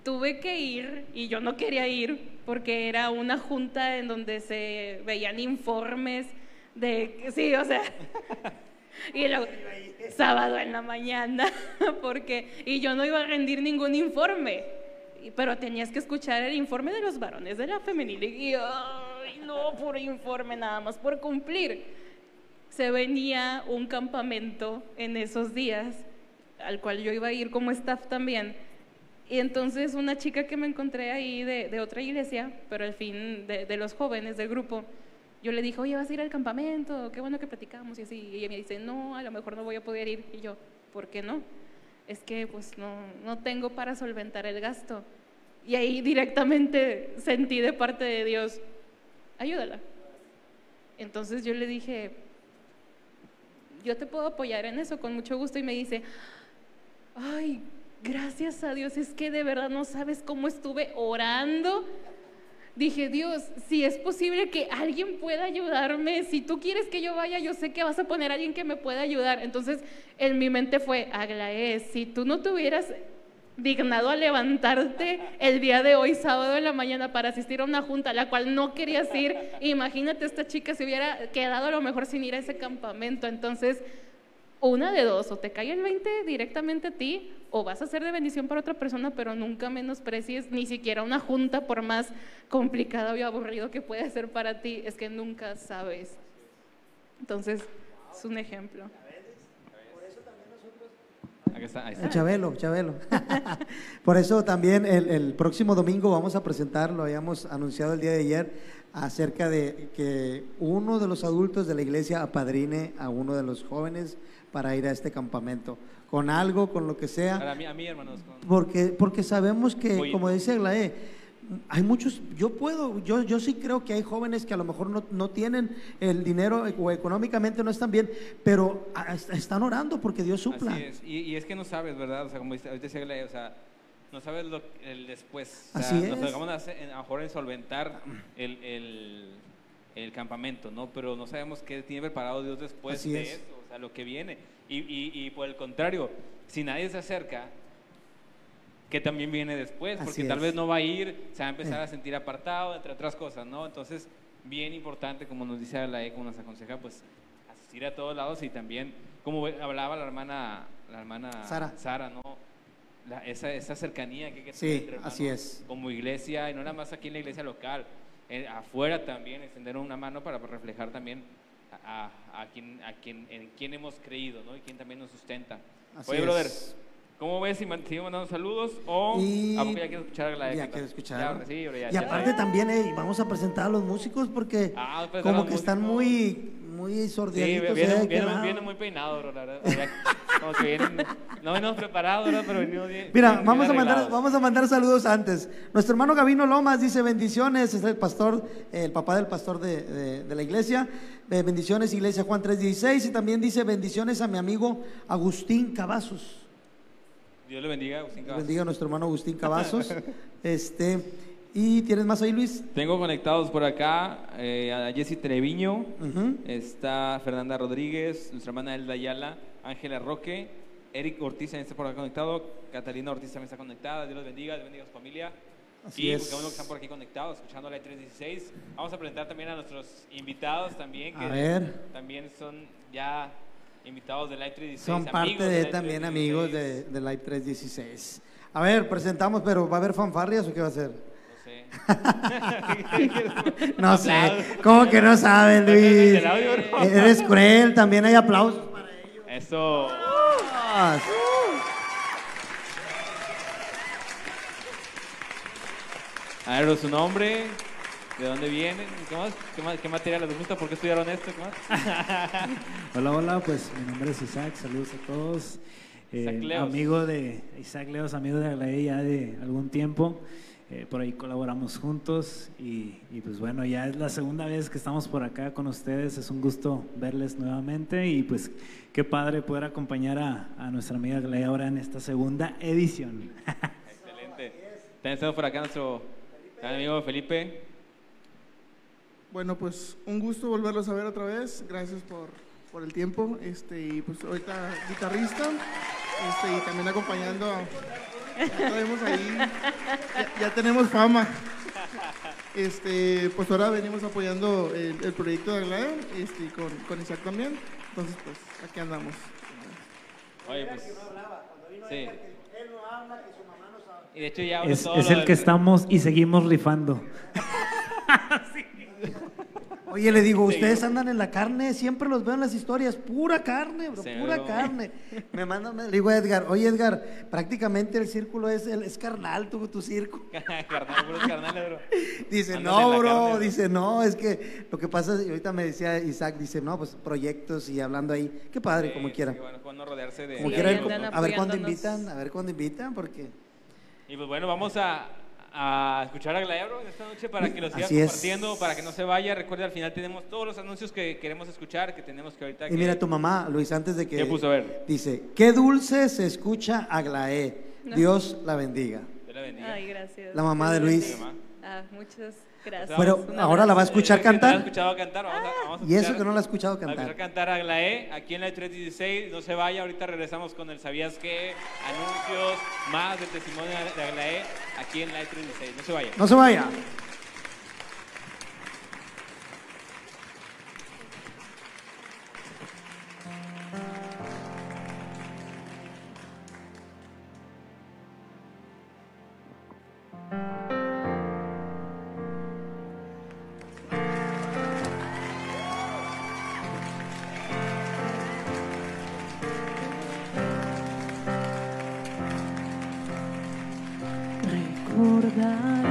tuve que ir y yo no quería ir porque era una junta en donde se veían informes de, sí, o sea, y luego, sábado en la mañana, porque, y yo no iba a rendir ningún informe, pero tenías que escuchar el informe de los varones de la femenil, y ay, no, por informe nada más, por cumplir. Se venía un campamento en esos días, al cual yo iba a ir como staff también, y entonces una chica que me encontré ahí de, de otra iglesia, pero al fin de, de los jóvenes del grupo, yo le dije, oye, vas a ir al campamento, qué bueno que platicamos y así. Y ella me dice, no, a lo mejor no voy a poder ir. Y yo, ¿por qué no? Es que pues no, no tengo para solventar el gasto. Y ahí directamente sentí de parte de Dios, ayúdala. Entonces yo le dije, yo te puedo apoyar en eso con mucho gusto. Y me dice, ay, gracias a Dios, es que de verdad no sabes cómo estuve orando. Dije, Dios, si es posible que alguien pueda ayudarme, si tú quieres que yo vaya, yo sé que vas a poner a alguien que me pueda ayudar. Entonces, en mi mente fue, Aglaé, si tú no te hubieras dignado a levantarte el día de hoy, sábado en la mañana, para asistir a una junta a la cual no querías ir, imagínate esta chica se hubiera quedado a lo mejor sin ir a ese campamento. Entonces, una de dos, o te cae el 20 directamente a ti, o vas a ser de bendición para otra persona, pero nunca menosprecies ni siquiera una junta, por más complicado y aburrido que pueda ser para ti, es que nunca sabes. Entonces, es un ejemplo. Aquí está, ahí está. Chabelo, Chabelo. Por eso también el, el próximo domingo vamos a presentar, lo habíamos anunciado el día de ayer, acerca de que uno de los adultos de la iglesia apadrine a uno de los jóvenes para ir a este campamento, con algo, con lo que sea. Para mí, a mí, hermanos. con- Porque, porque sabemos que, como dice Aglaé, hay muchos, yo puedo, yo, yo sí creo que hay jóvenes que a lo mejor no, no tienen el dinero o económicamente no están bien, pero a- están orando porque Dios supla. Así es. Y, y es que no sabes, ¿verdad? O sea, como dice, ahorita o sea, no sabes lo, el después. O sea, Así Nos es. vamos a, hacer- a lo mejor en solventar el, el, el campamento, ¿no? Pero no sabemos qué tiene preparado Dios después Así de es. eso, sea, lo que viene. Y, y, y por el contrario, si nadie se acerca, que también viene después, Así porque tal vez no va a ir, se va a empezar Eh. a sentir apartado, entre otras cosas, ¿no? Entonces, bien importante, como nos dice la como nos aconseja, pues asistir a todos lados y también, como hablaba la hermana, la hermana Sara. Sara, ¿no? La- esa, esa cercanía que hay que Sí, tener entre así es. Como iglesia, y no nada más aquí en la iglesia local, afuera también, extender una mano para reflejar también a, a- quien, a quien, en quien hemos creído, ¿no? Y quien también nos sustenta. Así Oye, es. brother, ¿cómo ves si seguimos mandando saludos o Y- a poco ya quieres escuchar la de Ya quiero escuchar. Ya, ahora sí, ahora ya, y ya. aparte también vamos a presentar a los músicos porque Ah, como que están músicos. Muy, muy Sí, viene, eh, viene, viene muy peinado, bro, la verdad. Como que vienen, no venimos preparados, ¿verdad? Pero venimos bien. Mira, bien- vamos a, mandar, vamos a mandar saludos antes. Nuestro hermano Gavino Lomas dice bendiciones, es el pastor, el papá del pastor de, de- de la iglesia. Eh, bendiciones, iglesia Juan 3.16. Y también dice bendiciones a mi amigo Agustín Cavazos. Dios le bendiga, Agustín Cavazos. Bendiga a nuestro hermano Agustín Cavazos. este, ¿Y tienes más ahí, Luis? Tengo conectados por acá eh, a Jessy Treviño, Ujú. está Fernanda Rodríguez, nuestra hermana Elda Ayala, Ángela Roque, Eric Ortiz también está por acá conectado, Catalina Ortiz también está conectada, Dios los bendiga, Dios bendiga a su familia. Así y es. que están por aquí conectados, escuchando la 316. Vamos a presentar también a nuestros invitados también, que A ver. también son ya invitados de Live 316. Son parte de Live también 316. amigos de, de Live 316. A ver, presentamos, pero ¿va a haber fanfarrias o qué va a ser? No sé. ¿Cómo que no sabes, Luis? ¿El audio, no? Eres cruel, también hay aplausos para Eso. A ver, su nombre, de dónde vienen, ¿qué más? ¿Qué, más? ¿Qué materia les gusta? ¿Por qué estudiaron esto? ¿Qué más? Hola, hola, pues mi nombre es Isaac, saludos a todos. Eh, Isaac Leos. amigo de Isaac Leos, amigo de Aglaé ya de algún tiempo. Eh, por ahí colaboramos juntos y, y, pues bueno, ya es la segunda vez que estamos por acá con ustedes. Es un gusto verles nuevamente y pues qué padre poder acompañar a, a nuestra amiga Aglaé ahora en esta segunda edición. Excelente. También estamos por acá nuestro amigo Felipe. Bueno, pues un gusto volverlos a ver otra vez. Gracias por, por el tiempo. Este, y pues ahorita guitarrista. Este, y también acompañando a. Ya traemos ahí. Ya, ya tenemos fama. Este, pues ahora venimos apoyando el, el proyecto de Aglae, este, y con, con Isaac también. Entonces, pues aquí andamos. Oye, pues. Sí. Y de hecho ya Es, es el que estamos y seguimos rifando. Oye, le digo, ustedes andan en la carne, siempre los veo en las historias, pura carne, bro, Sí, pura bro. carne. Me manda, me, le digo a Edgar, oye Edgar, prácticamente el círculo es, el, es carnal, tu, tu circo. Carnal, puros carnales, bro. Dice, no, bro, carne, bro. dice, no, es que lo que pasa, y ahorita me decía Isaac, dice, no, pues proyectos y hablando ahí, qué padre, Sí, como sí, quiera. qué bueno, rodearse de. Como Sí, quiera, ahí el- andan a ver cuándo invitan, a ver cuándo invitan, porque Y pues bueno, vamos a, a escuchar a Glaebro en esta noche para que lo siga Así es. compartiendo, para que no se vaya. Recuerde, al final tenemos todos los anuncios que queremos escuchar, que tenemos que ahorita. Y que- mira tu mamá, Luis, antes de que... ¿Qué puso? A ver. Dice, qué dulce se escucha Aglaé. No. Dios la bendiga. Dios la bendiga. Ay, gracias. La mamá de Luis. Ah, muchas gracias. Pero Un ahora la va a escuchar la cantar. escuchado cantar. Vamos a, vamos a Y eso que no la ha escuchado vamos a cantar. escuchar cantar a Glae aquí en la 316. No se vaya, ahorita regresamos con el ¿Sabías qué? Anuncios, más del testimonio de Aglaé aquí en la 316. No se vaya. No se vaya. Recordaré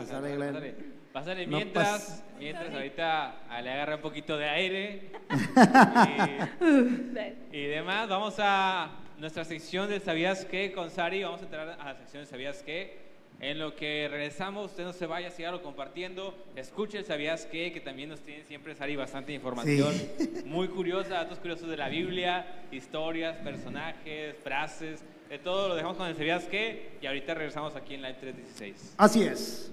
Sí, Sí, pásale, Glenn. pásale. Pásale No mientras, mientras ahorita ah, le agarra un poquito de aire y, y demás. Vamos a nuestra sección de ¿Sabías qué? con Sari. Vamos a entrar a la sección de ¿Sabías qué? En lo que regresamos, usted no se vaya, sígalo compartiendo. Escuche el ¿Sabías qué? Que también nos tiene siempre Sari bastante información. Muy curiosa, datos curiosos de la Biblia, historias, personajes, frases, de todo lo dejamos con el ¿Sabías qué? Y ahorita regresamos aquí en Live 316. Así es.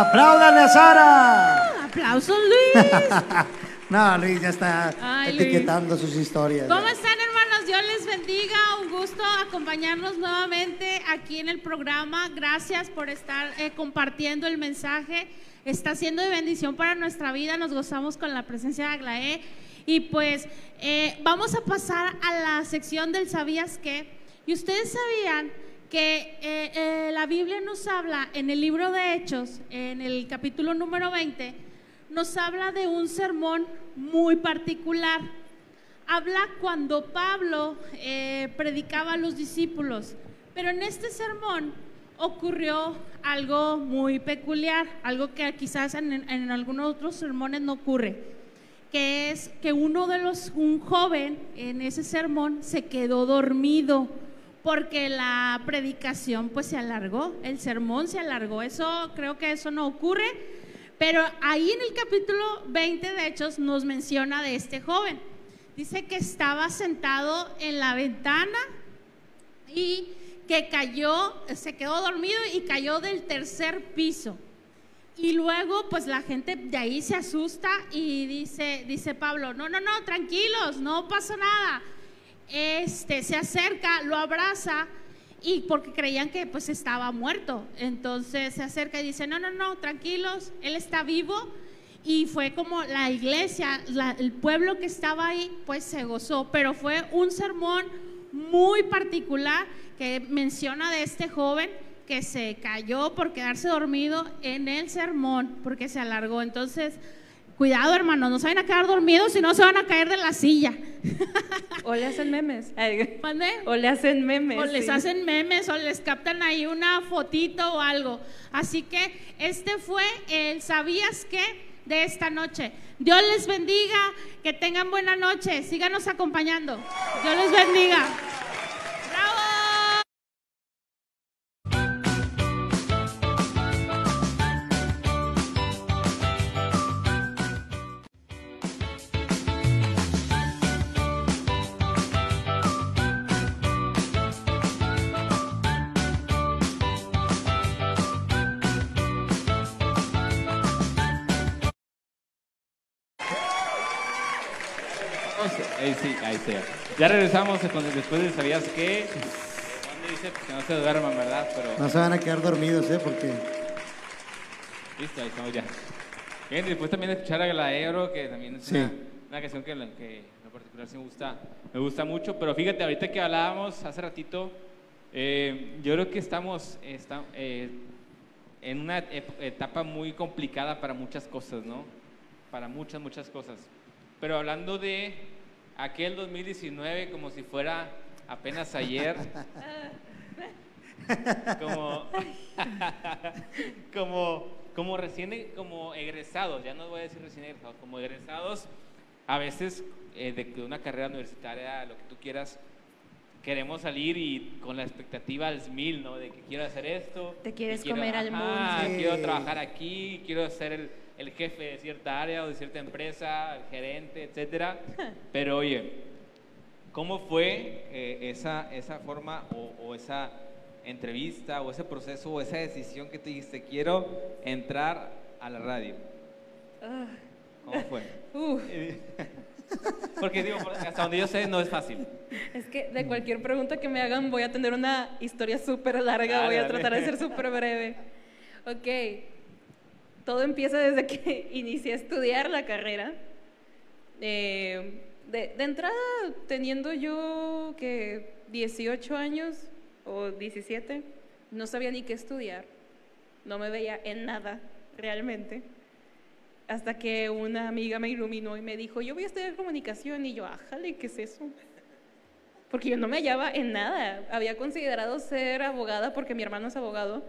¡Apláudanle a Sara! ¡Aplausos, Luis! No, Luis ya está Ay, Luis. etiquetando sus historias. ¿Cómo están, hermanos? Dios les bendiga. Un gusto acompañarnos nuevamente aquí en el programa. Gracias por estar eh, compartiendo el mensaje. Está siendo de bendición para nuestra vida. Nos gozamos con la presencia de Aglaé. Y pues eh, vamos a pasar a la sección del ¿Sabías qué? Y ustedes sabían que eh, eh, la Biblia nos habla en el libro de Hechos, en el capítulo número 20, nos habla de un sermón muy particular. Habla cuando Pablo eh, predicaba a los discípulos, pero en este sermón ocurrió algo muy peculiar, algo que quizás en, en algunos otros sermones no ocurre, que es que uno de los, un joven en ese sermón se quedó dormido porque la predicación pues se alargó, el sermón se alargó, eso creo que eso no ocurre, pero ahí en el capítulo 20 de Hechos nos menciona de este joven. Dice que estaba sentado en la ventana y que cayó, se quedó dormido y cayó del tercer piso. Y luego, pues la gente de ahí se asusta y dice, dice Pablo, no, no, no, tranquilos, no pasa nada. Este se acerca, lo abraza y porque creían que pues estaba muerto. Entonces se acerca y dice, no, no, no, tranquilos, él está vivo. Y fue como la iglesia, el pueblo que estaba ahí, pues se gozó. Pero fue un sermón muy particular que menciona de este joven que se cayó por quedarse dormido en el sermón, porque se alargó. Entonces, cuidado hermanos, no se van a quedar dormidos, si no se van a caer de la silla. O le hacen memes. ¿Mande? O le hacen memes. O les sí. hacen memes o les captan ahí una fotito o algo. Así que este fue el ¿sabías qué? de esta noche. Dios les bendiga, que tengan buena noche, síganos acompañando. Dios les bendiga. ¡Bravo! Ya regresamos después de ¿Sabías qué? Dice pues, que no se duerman, ¿verdad? Pero No se van a quedar dormidos, ¿eh? Porque listo, ahí estamos ya. Bien, después también escuchar a Galaero, que también es Sí. una, una canción que, en la- que en lo particular sí me gusta, me gusta mucho. Pero fíjate, ahorita que hablábamos hace ratito, eh, yo creo que estamos esta- eh, en una etapa muy complicada para muchas cosas, ¿no? Para muchas, muchas cosas. Pero hablando de aquel 2019 como si fuera apenas ayer, como, como, como recién, como egresados, ya no voy a decir recién egresados, como egresados, a veces eh, de, de una carrera universitaria, lo que tú quieras, queremos salir y con la expectativa al mil, ¿no? De que quiero hacer esto. Te quieres quiero- comer al mundo. Quiero trabajar aquí, quiero ser el, el jefe de cierta área o de cierta empresa, el gerente, etcétera. Pero oye, ¿cómo fue eh, esa, esa forma o, o esa entrevista o ese proceso o esa decisión que te dijiste, quiero entrar a la radio? ¿Cómo fue? uf. Porque digo, hasta donde yo sé no es fácil. Es que de cualquier pregunta que me hagan voy a tener una historia súper larga, voy a tratar de ser súper breve. Ok, todo empieza desde que inicié a estudiar la carrera. Eh, de, de entrada, teniendo yo que 18 años o 17, no sabía ni qué estudiar, no me veía en nada realmente. Hasta que una amiga me iluminó y me dijo, yo voy a estudiar comunicación. Y yo, ájale, ¿qué es eso? Porque yo no me hallaba en nada. Había considerado ser abogada porque mi hermano es abogado.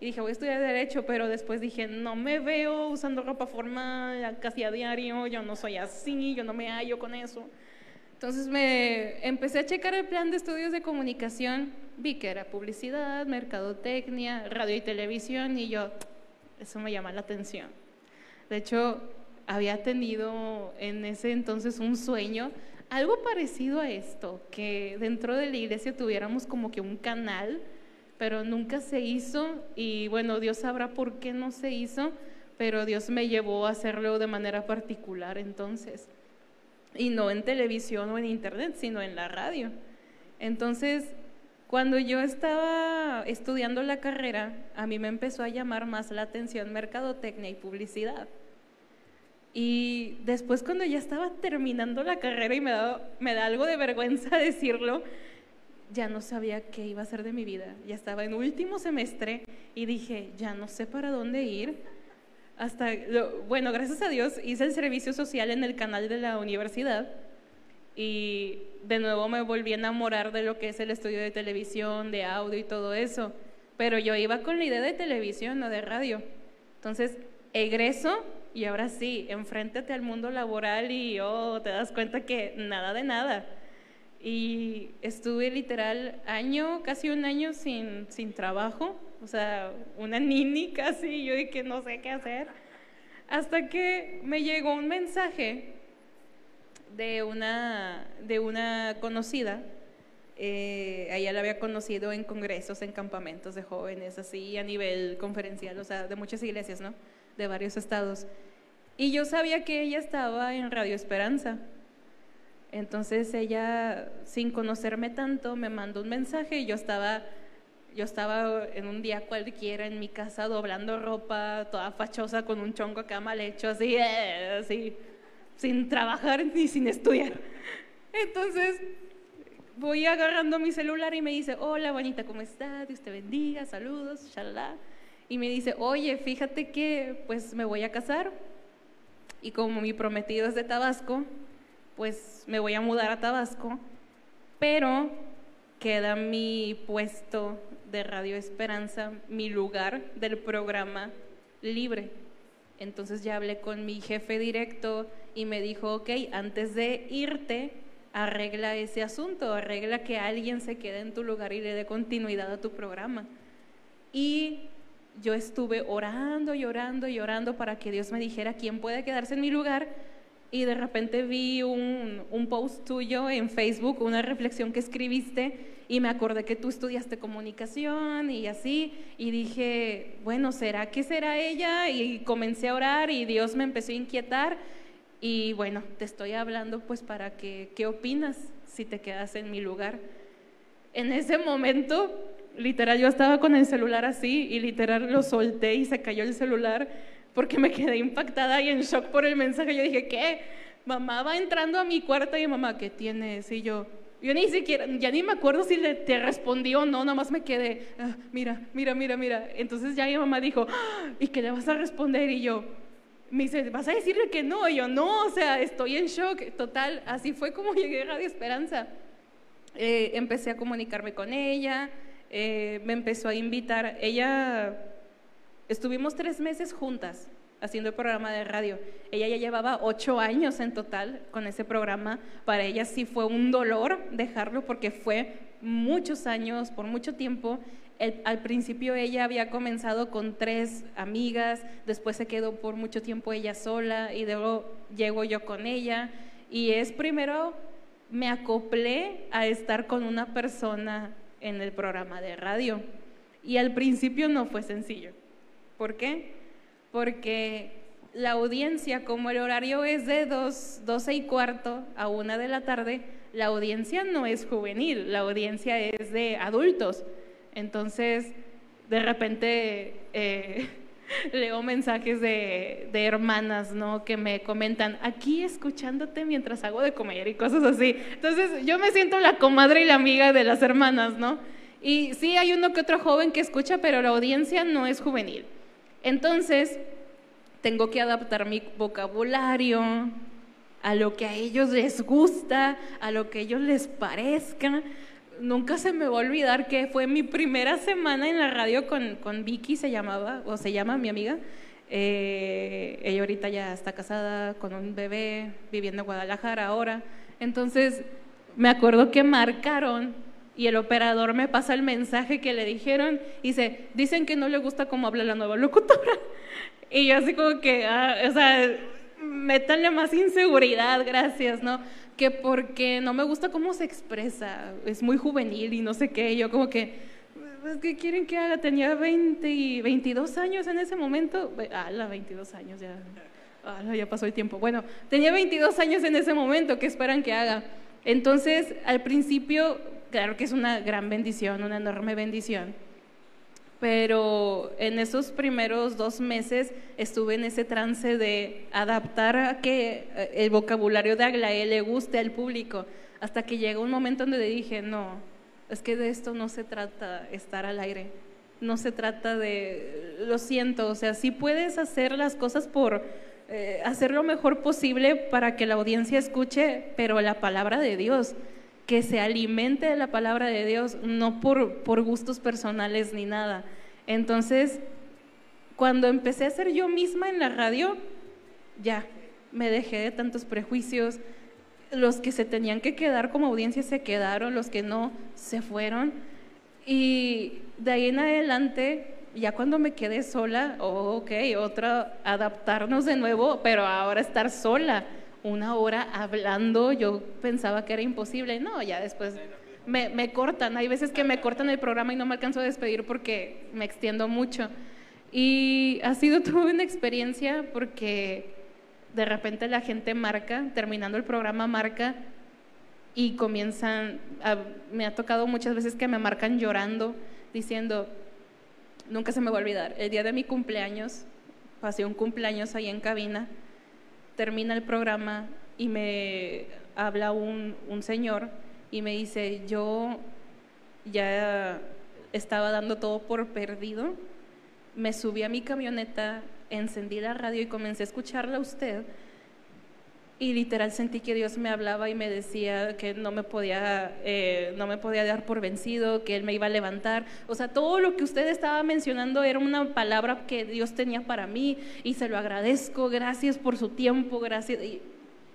Y dije, voy a estudiar Derecho, pero después dije, no me veo usando ropa formal casi a diario, yo no soy así, yo no me hallo con eso. Entonces me empecé a checar el plan de estudios de comunicación, vi que era publicidad, mercadotecnia, radio y televisión, y yo, eso me llama la atención. De hecho, había tenido en ese entonces un sueño, algo parecido a esto, que dentro de la iglesia tuviéramos como que un canal, pero nunca se hizo y bueno, Dios sabrá por qué no se hizo, pero Dios me llevó a hacerlo de manera particular entonces. Y no en televisión o en internet, sino en la radio. Entonces, cuando yo estaba estudiando la carrera, a mí me empezó a llamar más la atención mercadotecnia y publicidad. Y después cuando ya estaba terminando la carrera y me da, me da algo de vergüenza decirlo, ya no sabía qué iba a hacer de mi vida. Ya estaba en último semestre y dije, ya no sé para dónde ir. Hasta, bueno, gracias a Dios hice el servicio social en el canal de la universidad y de nuevo me volví a enamorar de lo que es el estudio de televisión, de audio y todo eso. Pero yo iba con la idea de televisión, no de radio. Entonces, egreso y ahora sí, enfréntate al mundo laboral y oh, te das cuenta que nada de nada. Y estuve literal año, casi un año sin, sin trabajo, o sea, una nini casi, yo de que no sé qué hacer. Hasta que me llegó un mensaje de una, de una conocida, eh, ella la había conocido en congresos, en campamentos de jóvenes, así a nivel conferencial, o sea, de muchas iglesias, ¿no? De varios estados. Y yo sabía que ella estaba en Radio Esperanza. Entonces ella, sin conocerme tanto, me mandó un mensaje y yo estaba, yo estaba en un día cualquiera en mi casa doblando ropa, toda fachosa con un chongo acá mal hecho, así, eh, así, sin trabajar ni sin estudiar. Entonces voy agarrando mi celular y me dice, hola bonita, ¿cómo estás? Dios te bendiga, saludos, shalala. Y me dice, oye, fíjate que pues me voy a casar y como mi prometido es de Tabasco, pues me voy a mudar a Tabasco, pero queda mi puesto de Radio Esperanza, mi lugar del programa libre. Entonces ya hablé con mi jefe directo y me dijo, ok, antes de irte, arregla ese asunto, arregla que alguien se quede en tu lugar y le dé continuidad a tu programa. Y yo estuve orando y orando y orando para que Dios me dijera quién puede quedarse en mi lugar. Y de repente vi un, un post tuyo en Facebook, una reflexión que escribiste, y me acordé que tú estudiaste comunicación y así. Y dije, bueno, ¿será que será ella? Y comencé a orar y Dios me empezó a inquietar. Y bueno, te estoy hablando pues para que, ¿qué opinas si te quedas en mi lugar? En ese momento, literal, yo estaba con el celular así y literal lo solté y se cayó el celular porque me quedé impactada y en shock por el mensaje. Yo dije, ¿qué? Mamá va entrando a mi cuarto y mamá, ¿qué tienes? Y yo, yo ni siquiera, ya ni me acuerdo si le, te respondí o no, nada más me quedé, "Ah, mira, mira, mira, mira. Entonces ya mi mamá dijo, "Ah, ¿y qué le vas a responder? Y yo, me dice, ¿vas a decirle que no? Y yo, no, o sea, estoy en shock. Total, así fue como llegué a Radio Esperanza. Eh, empecé a comunicarme con ella, eh, me empezó a invitar. Ella, estuvimos tres meses juntas haciendo el programa de radio. Ella ya llevaba ocho años en total con ese programa. Para ella sí fue un dolor dejarlo porque fue muchos años, por mucho tiempo. Al principio ella había comenzado con tres amigas, después se quedó por mucho tiempo ella sola y luego llego yo con ella. Y es primero me acoplé a estar con una persona en el programa de radio. Y al principio no fue sencillo. ¿Por qué? Porque la audiencia, como el horario es de dos, 12 y cuarto a una de la tarde, la audiencia no es juvenil, la audiencia es de adultos. Entonces, de repente eh, leo mensajes de, de hermanas, ¿no? Que me comentan, aquí escuchándote mientras hago de comer y cosas así. Entonces, yo me siento la comadre y la amiga de las hermanas, ¿no? Y sí hay uno que otro joven que escucha, pero la audiencia no es juvenil. Entonces, tengo que adaptar mi vocabulario a lo que a ellos les gusta, a lo que a ellos les parezca. Nunca se me va a olvidar que fue mi primera semana en la radio con, con Vicky, se llamaba, o se llama mi amiga. Eh, ella ahorita ya está casada con un bebé, viviendo en Guadalajara ahora. Entonces, me acuerdo que marcaron y el operador me pasa el mensaje que le dijeron y dice, dicen que no le gusta cómo habla la nueva locutora. Y yo así como que, ah, o sea, métanle más inseguridad, gracias, ¿no? Que porque no me gusta cómo se expresa, es muy juvenil y no sé qué, yo como que, pues, ¿qué quieren que haga? Tenía 20 y 22 años en ese momento, ah, la 22 años ya, ah, ya pasó el tiempo. Bueno, tenía 22 años en ese momento, ¿qué esperan que haga? Entonces, al principio, claro que es una gran bendición, una enorme bendición pero en esos primeros dos meses estuve en ese trance de adaptar a que eh, el vocabulario de Aglaé le guste al público, hasta que llegó un momento donde dije, no, es que de esto no se trata estar al aire, no se trata de, lo siento, o sea, sí puedes hacer las cosas por eh, hacer lo mejor posible para que la audiencia escuche, pero la palabra de Dios que se alimente de la palabra de Dios, no por, por gustos personales ni nada. Entonces, cuando empecé a ser yo misma en la radio, ya, me dejé de tantos prejuicios. Los que se tenían que quedar como audiencia se quedaron, los que no se fueron. Y de ahí en adelante, ya cuando me quedé sola, oh, ok, otra, adaptarnos de nuevo, pero ahora estar sola una hora hablando, yo pensaba que era imposible. No, ya después me, me, cortan. Hay veces que me cortan el programa y no me alcanzo a despedir porque me extiendo mucho. Y ha sido toda una experiencia porque de repente la gente marca, terminando el programa marca y comienzan, me ha tocado muchas veces que me marcan llorando, diciendo, nunca se me va a olvidar, el día de mi cumpleaños, pasé un cumpleaños ahí en cabina, termina el programa y me habla un, un señor y me dice, yo ya estaba dando todo por perdido, me subí a mi camioneta, encendí la radio y comencé a escucharla a usted y literal sentí que Dios me hablaba y me decía que no me podía eh, no me podía dar por vencido que él me iba a levantar. O sea todo lo que usted estaba mencionando era una palabra que Dios tenía para mí y se lo agradezco. Gracias por su tiempo gracias y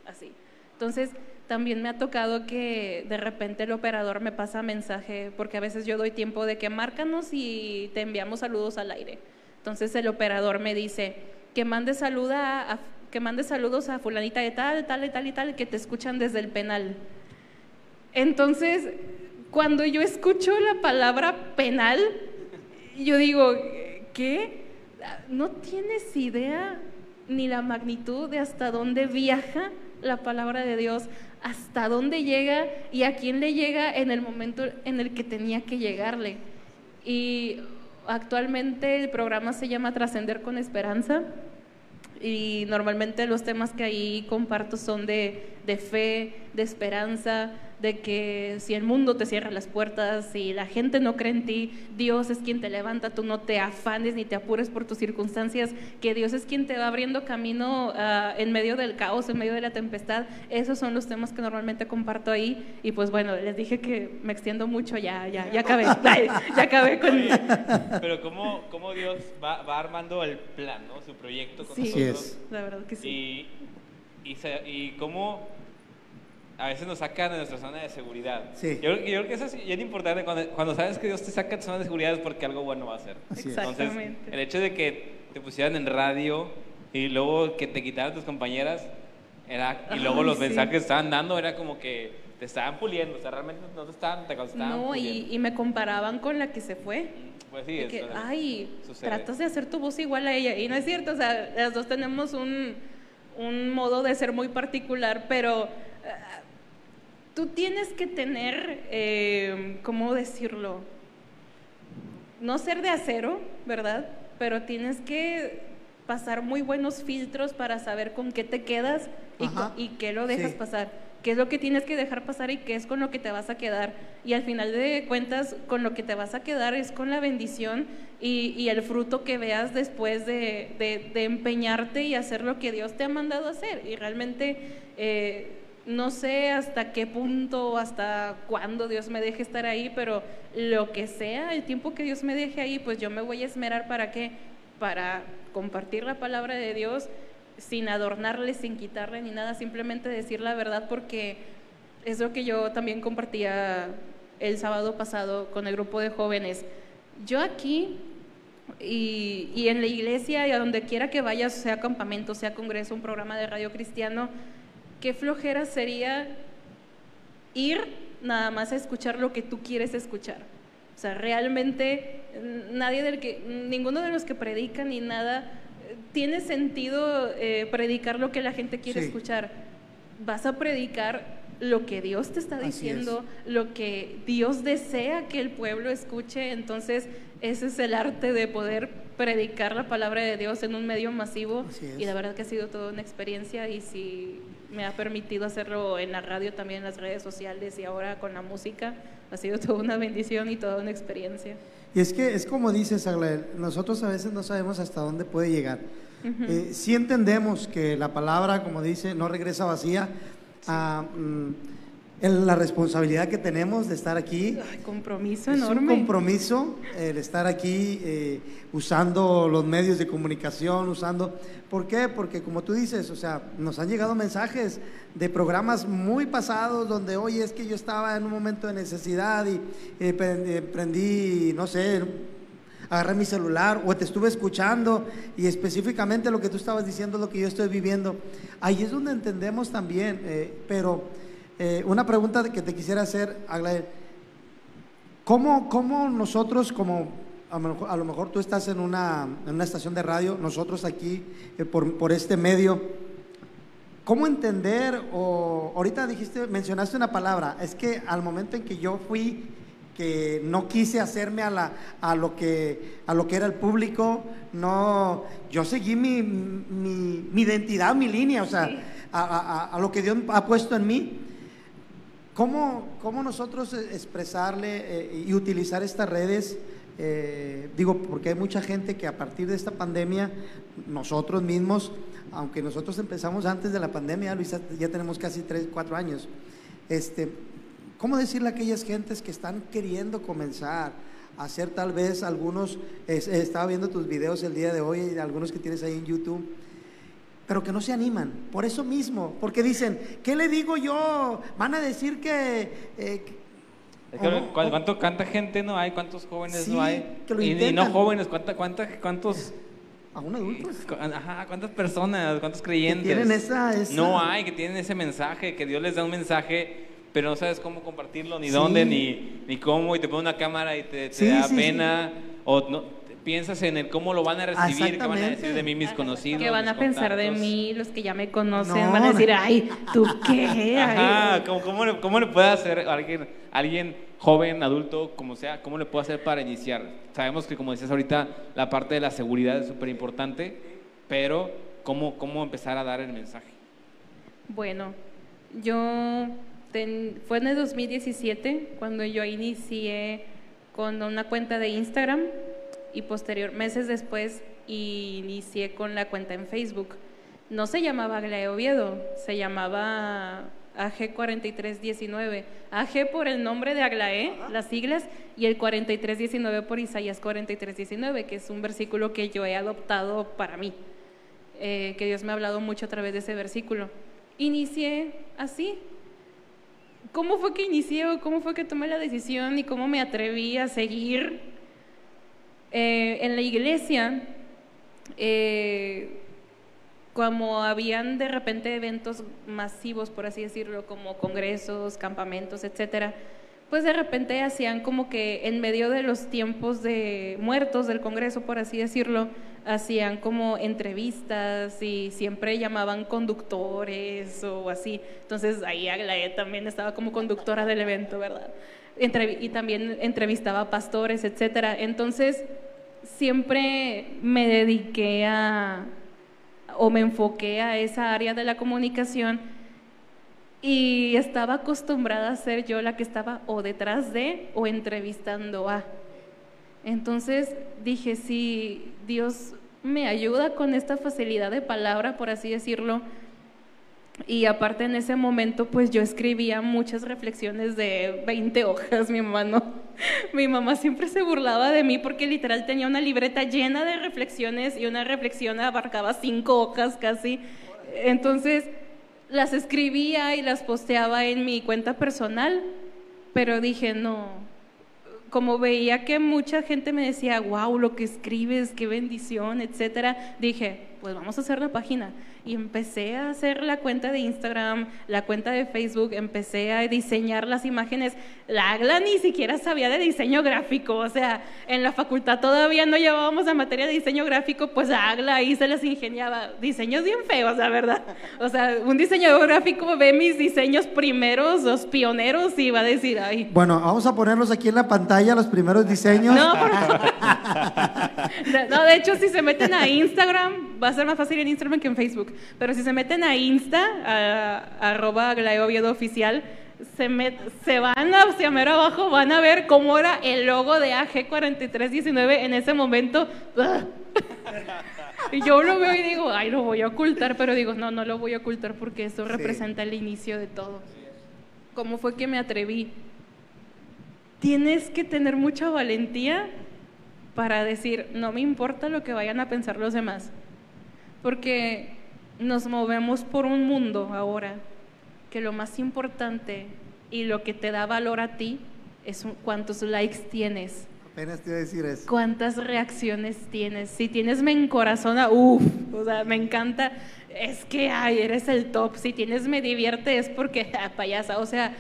así. Entonces también me ha tocado que de repente el operador me pasa mensaje porque a veces yo doy tiempo de que márcanos y te enviamos saludos al aire. Entonces el operador me dice que mande saluda a que mande saludos a fulanita de tal, tal y tal y tal, que te escuchan desde el penal. Entonces, cuando yo escucho la palabra penal, yo digo, ¿qué? ¿No tienes idea ni la magnitud de hasta dónde viaja la palabra de Dios, hasta dónde llega y a quién le llega en el momento en el que tenía que llegarle? Y actualmente el programa se llama Trascender con Esperanza y normalmente los temas que ahí comparto son de, de, fe, de esperanza, de que si el mundo te cierra las puertas, si la gente no cree en ti, Dios es quien te levanta, tú no te afanes ni te apures por tus circunstancias, que Dios es quien te va abriendo camino uh, en medio del caos, en medio de la tempestad. Esos son los temas que normalmente comparto ahí y pues bueno, les dije que me extiendo mucho, ya, ya, ya acabé, ya acabé con... Pero cómo, cómo Dios va, va, armando el plan, ¿no? Su proyecto con sí, nosotros. La verdad que sí. Y, y, se, y cómo a veces nos sacan de nuestra zona de seguridad. Sí. Yo, yo, creo que eso es bien importante. Cuando, cuando, sabes que Dios te saca de tu zona de seguridad es porque algo bueno va a hacer. Así Entonces, el hecho de que te pusieran en radio y luego que te quitaran tus compañeras era, y luego Ay, los sí. mensajes que estaban dando era como que te estaban puliendo. O sea, realmente no te estaban, te estaban No, y, y me comparaban con la que se fue. Pues sí, que, eso ay, sucede. tratas de hacer tu voz igual a ella. Y no es cierto, o sea, las dos tenemos un, un modo de ser muy particular, pero tú tienes que tener, eh, ¿cómo decirlo? No ser de acero, ¿verdad? Pero tienes que pasar muy buenos filtros para saber con qué te quedas y, qué lo dejas Sí. pasar. Qué es lo que tienes que dejar pasar y qué es con lo que te vas a quedar. Y al final de cuentas, con lo que te vas a quedar es con la bendición y, y el fruto que veas después de, de- de empeñarte y hacer lo que Dios te ha mandado hacer. Y realmente eh, no sé hasta qué punto, hasta cuándo Dios me deje estar ahí, pero lo que sea, el tiempo que Dios me deje ahí, pues yo me voy a esmerar para qué? Para compartir la palabra de Dios sin adornarle, sin quitarle ni nada, simplemente decir la verdad porque es lo que yo también compartía el sábado pasado con el grupo de jóvenes. Yo aquí y, y en la iglesia y a donde quiera que vayas, sea campamento, sea congreso, un programa de radio cristiano, qué flojera sería ir nada más a escuchar lo que tú quieres escuchar. O sea, realmente mm, nadie del que, ninguno de los que predican ni nada eh, tiene sentido eh, predicar lo que la gente quiere Sí. escuchar. Vas a predicar lo que Dios te está diciendo, lo que Dios desea que el pueblo escuche. Entonces, ese es el arte de poder predicar la palabra de Dios en un medio masivo. Y la verdad que ha sido toda una experiencia y si me ha permitido hacerlo en la radio, también en las redes sociales y ahora con la música, ha sido toda una bendición y toda una experiencia. Y es que es como dices, Aglael, nosotros a veces no sabemos hasta dónde puede llegar. Eh, sí entendemos que la palabra, como dice, no regresa vacía. a mm, el- la responsabilidad que tenemos de estar aquí. Ay, compromiso Es un enorme. compromiso el estar aquí eh, usando los medios de comunicación, usando... ¿Por qué? Porque como tú dices, o sea, nos han llegado mensajes de programas muy pasados donde, oye, es que yo estaba en un momento de necesidad y eh, eh, prendí, no sé, agarré mi celular o te estuve escuchando y específicamente lo que tú estabas diciendo es lo que yo estoy viviendo. Ahí es donde entendemos también, eh, pero eh, una pregunta que te quisiera hacer, Aglaé, ¿cómo, cómo nosotros como... A lo, mejor, a lo mejor tú estás en una, en una estación de radio, nosotros aquí eh, por, por este medio, ¿Cómo entender o ahorita dijiste, mencionaste una palabra, es que al momento en que yo fui que no quise hacerme a la a lo que a lo que era el público, no yo seguí mi, mi, mi identidad, mi línea, o sea, a, a- a lo que Dios ha puesto en mí. ¿Cómo, cómo nosotros eh, expresarle eh, y utilizar estas redes? Eh, digo, porque hay mucha gente que a partir de esta pandemia, nosotros mismos, aunque nosotros empezamos antes de la pandemia, Luisa, ya tenemos casi 3, 4 años, este, ¿cómo decirle a aquellas gentes que están queriendo comenzar a hacer tal vez algunos, es- estaba viendo tus videos el día de hoy, algunos que tienes ahí en YouTube, pero que no se animan, por eso mismo, porque dicen, ¿qué le digo yo? Van a decir que... eh, que- Es que, o- ¿cu- o- ¿Cuánto, ¿Cuánta gente no hay? ¿Cuántos jóvenes Sí, no hay? que lo y, y no jóvenes, ¿cuánta, cuánta, ¿cuántos, aún adultos. ajá, cuántas personas, cuántos que creyentes? tienen esa, esa- No hay, que tienen ese mensaje, que Dios les da un mensaje, pero no sabes cómo compartirlo, ni Sí. dónde, ni, ni cómo, y te pone una cámara y te, te Sí, da pena, o no, piensas en el cómo lo van a recibir, qué van a decir de mí mis conocidos. que van a pensar de mí, los que ya me conocen, No, van a decir, ay, ¿tú qué? Ajá, Ay, ¿cómo, cómo, le, ¿cómo le puede hacer alguien, alguien joven, adulto, como sea, cómo le puede hacer para iniciar? Sabemos que, como decías ahorita, la parte de la seguridad es súper importante, pero ¿cómo, ¿cómo empezar a dar el mensaje? Bueno, yo ten- fue en el 2017 cuando yo inicié con una cuenta de Instagram y posterior, meses después, inicié con la cuenta en Facebook. No se llamaba Aglae Oviedo, se llamaba AG4319. AG por el nombre de Aglae, las siglas, y el 4319 por Isaías 4319, que es un versículo que yo he adoptado para mí eh, que Dios me ha hablado mucho a través de ese versículo. Inicié así. ¿Cómo fue que inicié o cómo fue que tomé la decisión y cómo me atreví a seguir? Eh, en la iglesia, eh, como habían de repente eventos masivos, por así decirlo, como congresos, campamentos, etcétera, pues de repente hacían como que en medio de los tiempos de muertos del Congreso, por así decirlo, hacían como entrevistas y siempre llamaban conductores o así. Entonces ahí Aglaé también estaba como conductora del evento, ¿verdad? Y también entrevistaba pastores, etcétera. Entonces siempre me dediqué a o me enfoqué a esa área de la comunicación y estaba acostumbrada a ser yo la que estaba o detrás de o entrevistando a. Entonces dije, si Dios me ayuda con esta facilidad de palabra, por así decirlo, y aparte en ese momento pues yo escribía muchas reflexiones de 20 hojas, mi mamá no. Mi mamá siempre se burlaba de mí porque literal tenía una libreta llena de reflexiones y una reflexión abarcaba cinco hojas casi. Entonces las escribía y las posteaba en mi cuenta personal, pero dije, no, como veía que mucha gente me decía, wow, lo que escribes, qué bendición, etcétera, dije, pues vamos a hacer la página. Y empecé a hacer la cuenta de Instagram, la cuenta de Facebook, empecé a diseñar las imágenes. La Agla ni siquiera sabía de diseño gráfico, o sea, en la facultad todavía no llevábamos la materia de diseño gráfico, pues la Agla ahí se las ingeniaba. Diseños bien feos, la verdad. O sea, un diseñador gráfico ve mis diseños primeros, los pioneros, y va a decir, ay, Bueno, vamos a ponerlos aquí en la pantalla, los primeros diseños. no, por favor. No, de hecho, si se meten a Instagram, va a ser más fácil en Instagram que en Facebook. Pero si se meten a Insta, a, arroba Aglaé Oviedo oficial, se, met- se van hacia mero abajo, van a ver cómo era el logo de AG4319 en ese momento. Y yo lo veo y digo, ay, lo voy a ocultar, pero digo, no, no lo voy a ocultar porque eso representa el inicio de todo. ¿Cómo fue que me atreví? Tienes que tener mucha valentía para decir, no me importa lo que vayan a pensar los demás. Porque nos movemos por un mundo ahora que lo más importante y lo que te da valor a ti es cuántos likes tienes, Apenas te iba a decir eso. cuántas reacciones tienes. Si tienes me encorazona, uff, o sea, me encanta. Es que, ay, eres el top. Si tienes me divierte es porque, ah, payasa, o sea,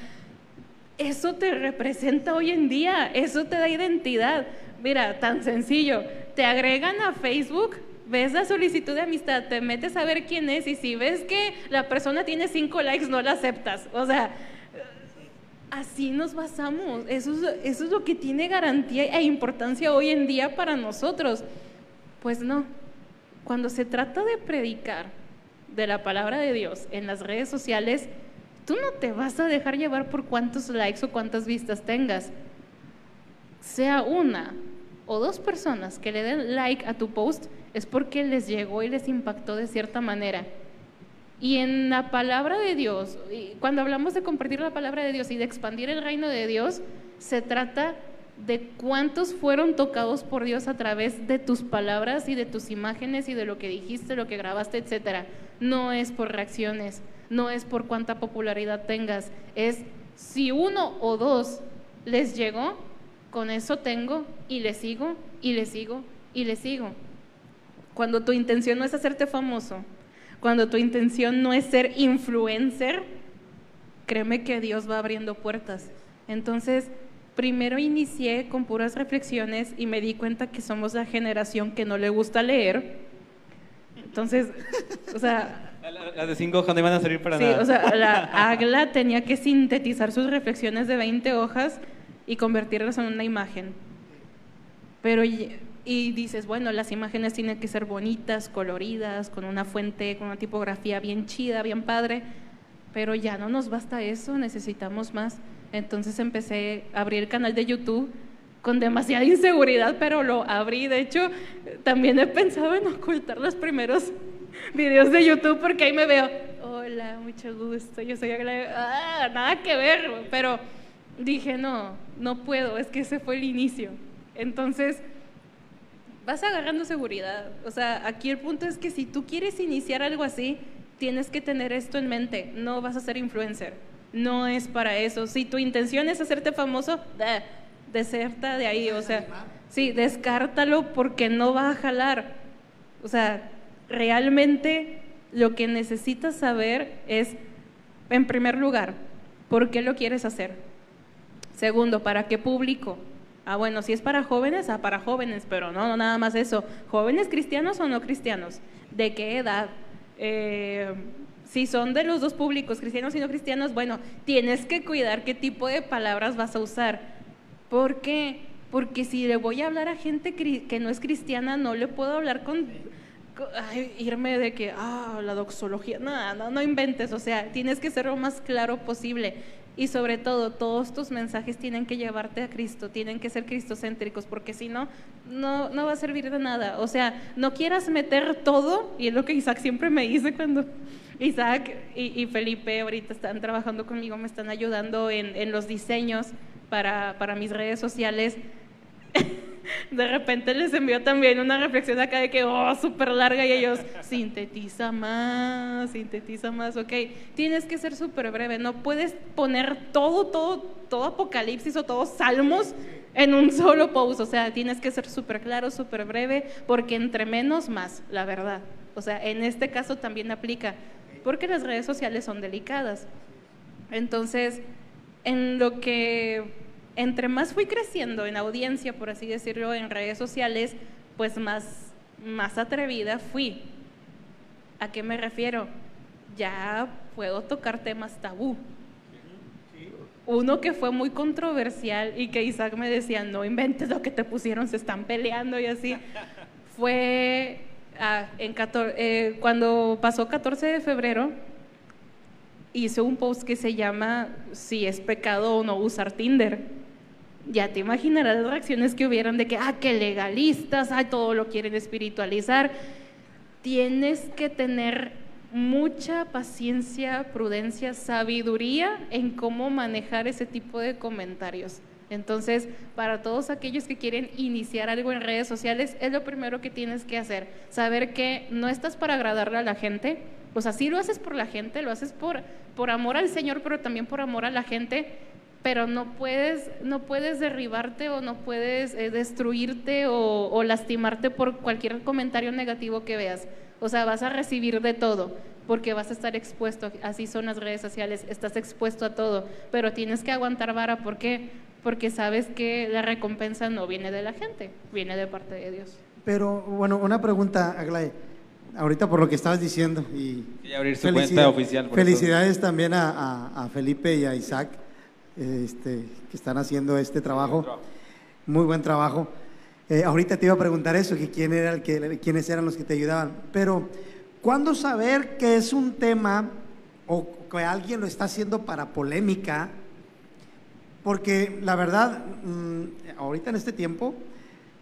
eso te representa hoy en día, eso te da identidad. Mira, tan sencillo, te agregan a Facebook, ves la solicitud de amistad, te metes a ver quién es y si ves que la persona tiene cinco likes, no la aceptas. O sea, así nos basamos. Eso es, eso es lo que tiene garantía e importancia hoy en día para nosotros. Pues no, cuando se trata de predicar de la palabra de Dios en las redes sociales, tú no te vas a dejar llevar por cuántos likes o cuántas vistas tengas. Sea una o dos personas que le den like a tu post, es porque les llegó y les impactó de cierta manera. Y en la palabra de Dios, cuando hablamos de compartir la palabra de Dios y de expandir el reino de Dios, se trata de cuántos fueron tocados por Dios a través de tus palabras y de tus imágenes y de lo que dijiste, lo que grabaste, etcétera. No es por reacciones, no es por cuánta popularidad tengas, es si uno o dos les llegó, con eso tengo y le sigo y le sigo y le sigo. Cuando tu intención no es hacerte famoso, cuando tu intención no es ser influencer, créeme que Dios va abriendo puertas. Entonces, primero inicié con puras reflexiones y me di cuenta que somos la generación que no le gusta leer. Entonces, o sea, La- la- Las de cinco hojas no iban a servir para Sí, nada. o sea, la Agla tenía que sintetizar sus reflexiones de 20 hojas y convertirlas en una imagen. Pero, y, dices, bueno, las imágenes tienen que ser bonitas, coloridas, con una fuente, con una tipografía bien chida, bien padre, pero ya no nos basta eso, necesitamos más. Entonces empecé a abrir el canal de YouTube con demasiada inseguridad, pero lo abrí. De hecho, también he pensado en ocultar los primeros videos de YouTube porque ahí me veo, hola, mucho gusto, yo soy. Ah, nada que ver, pero dije, no, no puedo, es que ese fue el inicio. Entonces, vas agarrando seguridad. O sea, aquí el punto es que si tú quieres iniciar algo así, tienes que tener esto en mente, no vas a ser influencer. No es para eso. Si tu intención es hacerte famoso, da, deserta de ahí. O sea, sí, descártalo porque no va a jalar. O sea, realmente lo que necesitas saber es, en primer lugar, ¿por qué lo quieres hacer? Segundo, ¿para qué público? Ah, bueno, si es para jóvenes, ah, para jóvenes, pero no, no nada más eso. ¿Jóvenes cristianos o no cristianos? ¿De qué edad? Eh, si son de los dos públicos, cristianos y no cristianos, bueno, tienes que cuidar qué tipo de palabras vas a usar. ¿Por qué? Porque si le voy a hablar a gente que no es cristiana, no le puedo hablar con, irme de que, ah, la doxología, no, no, no inventes, o sea, tienes que ser lo más claro posible. Y sobre todo, todos tus mensajes tienen que llevarte a Cristo, tienen que ser cristocéntricos, porque si no, no, no va a servir de nada. O sea, no quieras meter todo, y es lo que Isaac siempre me dice cuando Isaac y, y Felipe ahorita están trabajando conmigo, me están ayudando en, en los diseños para, para mis redes sociales. De repente les envió también una reflexión acá de que, oh, súper larga y ellos, sintetiza más, sintetiza más, ok. Tienes que ser súper breve, no puedes poner todo, todo, todo Apocalipsis o todos Salmos en un solo post, o sea, tienes que ser súper claro, súper breve, porque entre menos más, la verdad. O sea, en este caso también aplica, porque las redes sociales son delicadas. Entonces, en lo que entre más fui creciendo en audiencia, por así decirlo, en redes sociales, pues más, más atrevida fui. ¿A qué me refiero? Ya puedo tocar temas tabú. Uno que fue muy controversial y que Isaac me decía, no inventes lo que te pusieron, se están peleando y así, fue ah, en 14 eh, cuando pasó 14 de febrero, hice un post que se llama Si es pecado o no usar Tinder. Ya te imaginarás las reacciones que hubieran de que, ah, que legalistas, ah, todo lo quieren espiritualizar. Tienes que tener mucha paciencia, prudencia, sabiduría en cómo manejar ese tipo de comentarios. Entonces, para todos aquellos que quieren iniciar algo en redes sociales, es lo primero que tienes que hacer. Saber que no estás para agradarle a la gente. O sea, sí lo haces por la gente, lo haces por, por amor al Señor, pero también por amor a la gente. Pero no puedes, no puedes derribarte o no puedes eh, destruirte o, o lastimarte por cualquier comentario negativo que veas. O sea, vas a recibir de todo, porque vas a estar expuesto, así son las redes sociales, estás expuesto a todo, pero tienes que aguantar vara, ¿por qué? Porque sabes que la recompensa no viene de la gente, viene de parte de Dios. Pero bueno, una pregunta, Aglae. Ahorita por lo que estabas diciendo y Y abrir su felicidad- cuenta oficial. por eso. Felicidades también a, a- a Felipe y a Isaac este, que están haciendo este trabajo. Muy buen trabajo. Eh, ahorita te iba a preguntar eso, que quién era el que, quiénes eran los que te ayudaban. Pero, ¿cuándo saber que es un tema o que alguien lo está haciendo para polémica? Porque la verdad, mm, ahorita en este tiempo,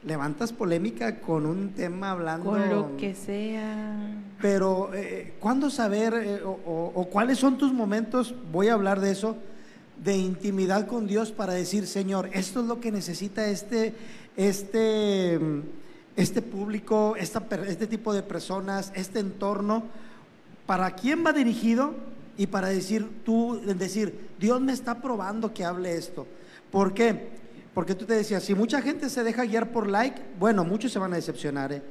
levantas polémica con un tema hablando... Con lo que sea. Pero, eh, ¿cuándo saber eh, o, o- o cuáles son tus momentos, voy a hablar de eso, de intimidad con Dios para decir, Señor, esto es lo que necesita este, este, este público, este tipo de personas, este entorno? ¿Para quién va dirigido? Y para decir, tú, decir, Dios me está probando que hable esto. ¿Por qué? Porque tú te decías, si mucha gente se deja guiar por like, bueno, muchos se van a decepcionar, ¿eh?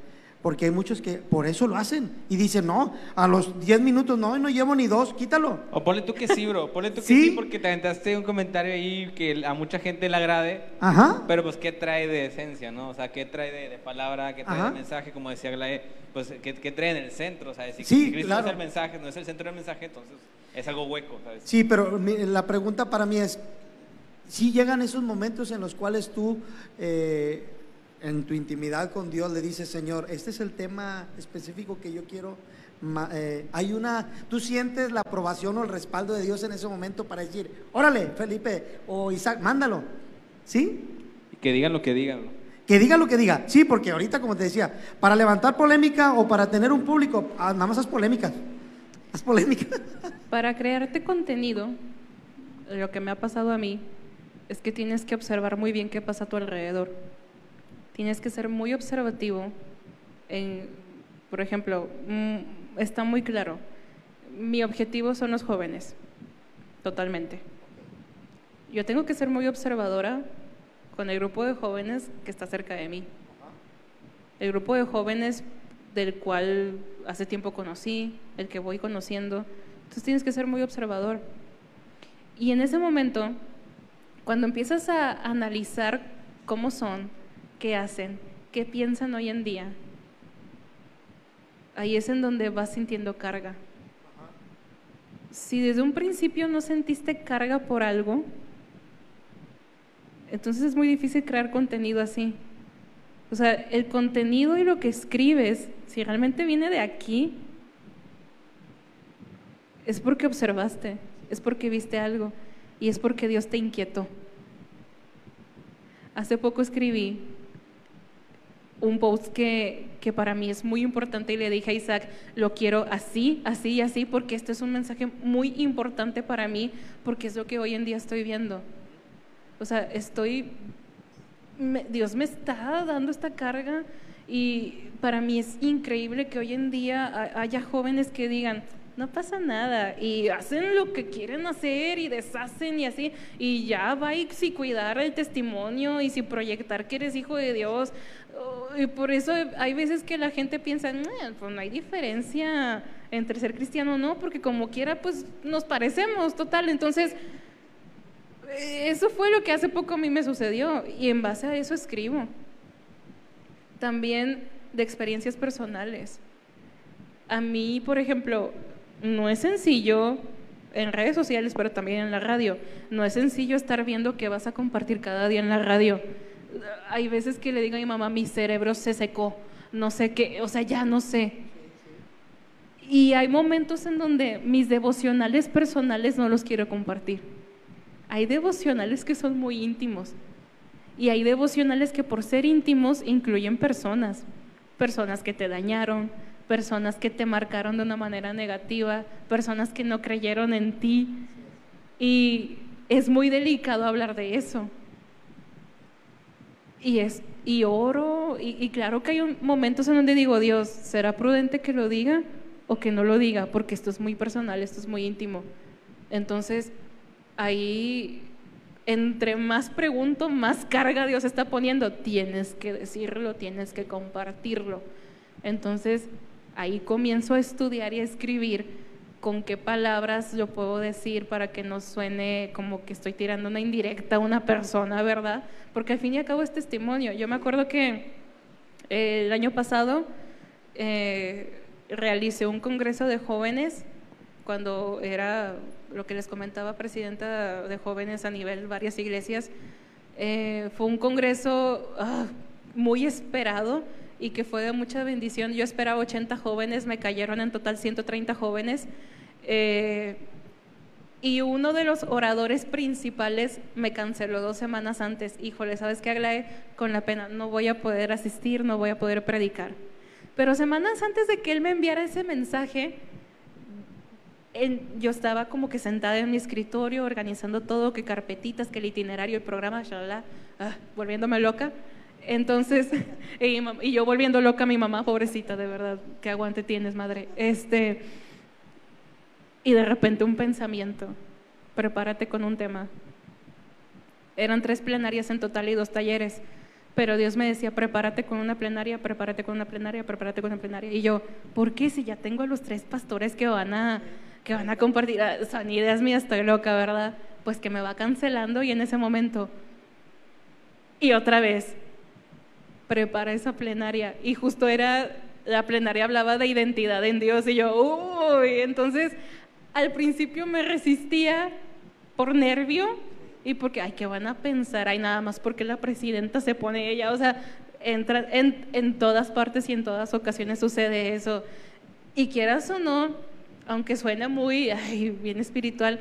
Porque hay muchos que por eso lo hacen y dicen, no, a los 10 minutos, no, no llevo ni dos, quítalo. O ponle tú que sí, bro. Ponle tú que Sí. sí, porque te aventaste un comentario ahí que a mucha gente le agrade. Ajá. Pero pues, ¿qué trae de esencia, no? O sea, ¿qué trae de, de palabra? ¿Qué trae Ajá. de mensaje? Como decía Glae, pues, ¿qué, qué trae en el centro? O sea, si, Sí, si Cristo claro. es el mensaje, no es el centro del mensaje, entonces es algo hueco, ¿sabes? Sí, pero la pregunta para mí es, si llegan esos momentos en los cuales tú, eh, en tu intimidad con Dios, le dices, Señor, este es el tema específico que yo quiero, ma- eh, hay una, tú sientes la aprobación o el respaldo de Dios en ese momento para decir, órale, Felipe o Isaac, mándalo, ¿sí? Y que digan lo que digan. Que diga lo que diga, sí, porque ahorita, como te decía, para levantar polémica o para tener un público, ah, nada más haz polémicas, haz polémicas. Para crearte contenido, lo que me ha pasado a mí es que tienes que observar muy bien qué pasa a tu alrededor. Tienes que ser muy observativo. En, por ejemplo, mm, está muy claro, mi objetivo son los jóvenes, totalmente. Yo tengo que ser muy observadora con el grupo de jóvenes que está cerca de mí. El grupo de jóvenes del cual hace tiempo conocí, el que voy conociendo. Entonces tienes que ser muy observador. Y en ese momento, Cuando empiezas a analizar cómo son, qué hacen, qué piensan hoy en día, ahí es en donde vas sintiendo carga. Si desde un principio no sentiste carga por algo, entonces es muy difícil crear contenido así. O sea, el contenido y lo que escribes, si realmente viene de aquí, es porque observaste, es porque viste algo y es porque Dios te inquietó. Hace poco escribí un post que, que para mí es muy importante y le dije a Isaac, lo quiero así, así y así, porque este es un mensaje muy importante para mí, porque es lo que hoy en día estoy viendo. O sea, estoy, Dios me está dando esta carga y para mí es increíble que hoy en día ha- haya jóvenes que digan, no pasa nada, y hacen lo que quieren hacer y deshacen y así, y ya va y si cuidar el testimonio y si proyectar que eres hijo de Dios. Y por eso hay veces que la gente piensa, "Nah, pues no hay diferencia entre ser cristiano o no, porque como quiera, pues nos parecemos, total. Entonces, eh, eso fue lo que hace poco a mí me sucedió y en base a eso escribo. También de experiencias personales. A mí, por ejemplo, no es sencillo en redes sociales, pero también en la radio. No es sencillo estar viendo qué vas a compartir cada día en la radio. Hay veces que le digo a mi mamá, mi cerebro se secó, no sé qué, o sea, ya no sé. Y hay momentos en donde mis devocionales personales no los quiero compartir. Hay devocionales que son muy íntimos. Y hay devocionales que por ser íntimos incluyen personas. Personas que te dañaron, personas que te marcaron de una manera negativa, personas que no creyeron en ti. Y es muy delicado hablar de eso. Y, es, y oro, y, claro que hay momentos en donde digo, Dios, ¿será prudente que lo diga o que no lo diga? Porque esto es muy personal, esto es muy íntimo. Entonces, ahí, entre más pregunto, más carga Dios está poniendo. Tienes que decirlo, tienes que compartirlo. Entonces, ahí comienzo a estudiar y a escribir con qué palabras yo puedo decir para que no suene como que estoy tirando una indirecta a una persona, ¿verdad? Porque al fin y al cabo es testimonio. Yo me acuerdo que eh, el año pasado eh, realicé un congreso de jóvenes cuando era lo que les comentaba presidenta de jóvenes a nivel varias iglesias. Eh, fue un congreso ah, muy esperado y que fue de mucha bendición. Yo esperaba 80 jóvenes, me cayeron en total 130 jóvenes. Eh, y uno de los oradores principales me canceló dos semanas antes. Híjole, ¿sabes qué, Aglae? Con la pena, no voy a poder asistir, no voy a poder predicar. Pero semanas antes de que él me enviara ese mensaje, en- yo estaba como que sentada en mi escritorio organizando todo, que carpetitas, que el itinerario, el programa, shalala, ah, volviéndome loca. Entonces, y, yo volviendo loca a mi mamá, pobrecita, de verdad, qué aguante tienes, madre. Este, y de repente un pensamiento, prepárate con un tema. Eran tres plenarias en total y dos talleres. Pero Dios me decía, prepárate con una plenaria, prepárate con una plenaria, prepárate con una plenaria. Y yo, ¿por qué si ya tengo a los tres pastores que van a, que van a compartir? Ah, Son ideas mías, estoy loca, ¿verdad? Pues que me va cancelando y en ese momento, y otra vez, prepara esa plenaria. Y justo era, la plenaria hablaba de identidad en Dios y yo, uy, entonces al principio me resistía por nervio y porque, ay, ¿qué van a pensar? Ay, nada más porque la presidenta se pone ella, o sea, entra, en, en todas partes y en todas ocasiones sucede eso. Y quieras o no, aunque suene muy, ay, bien espiritual,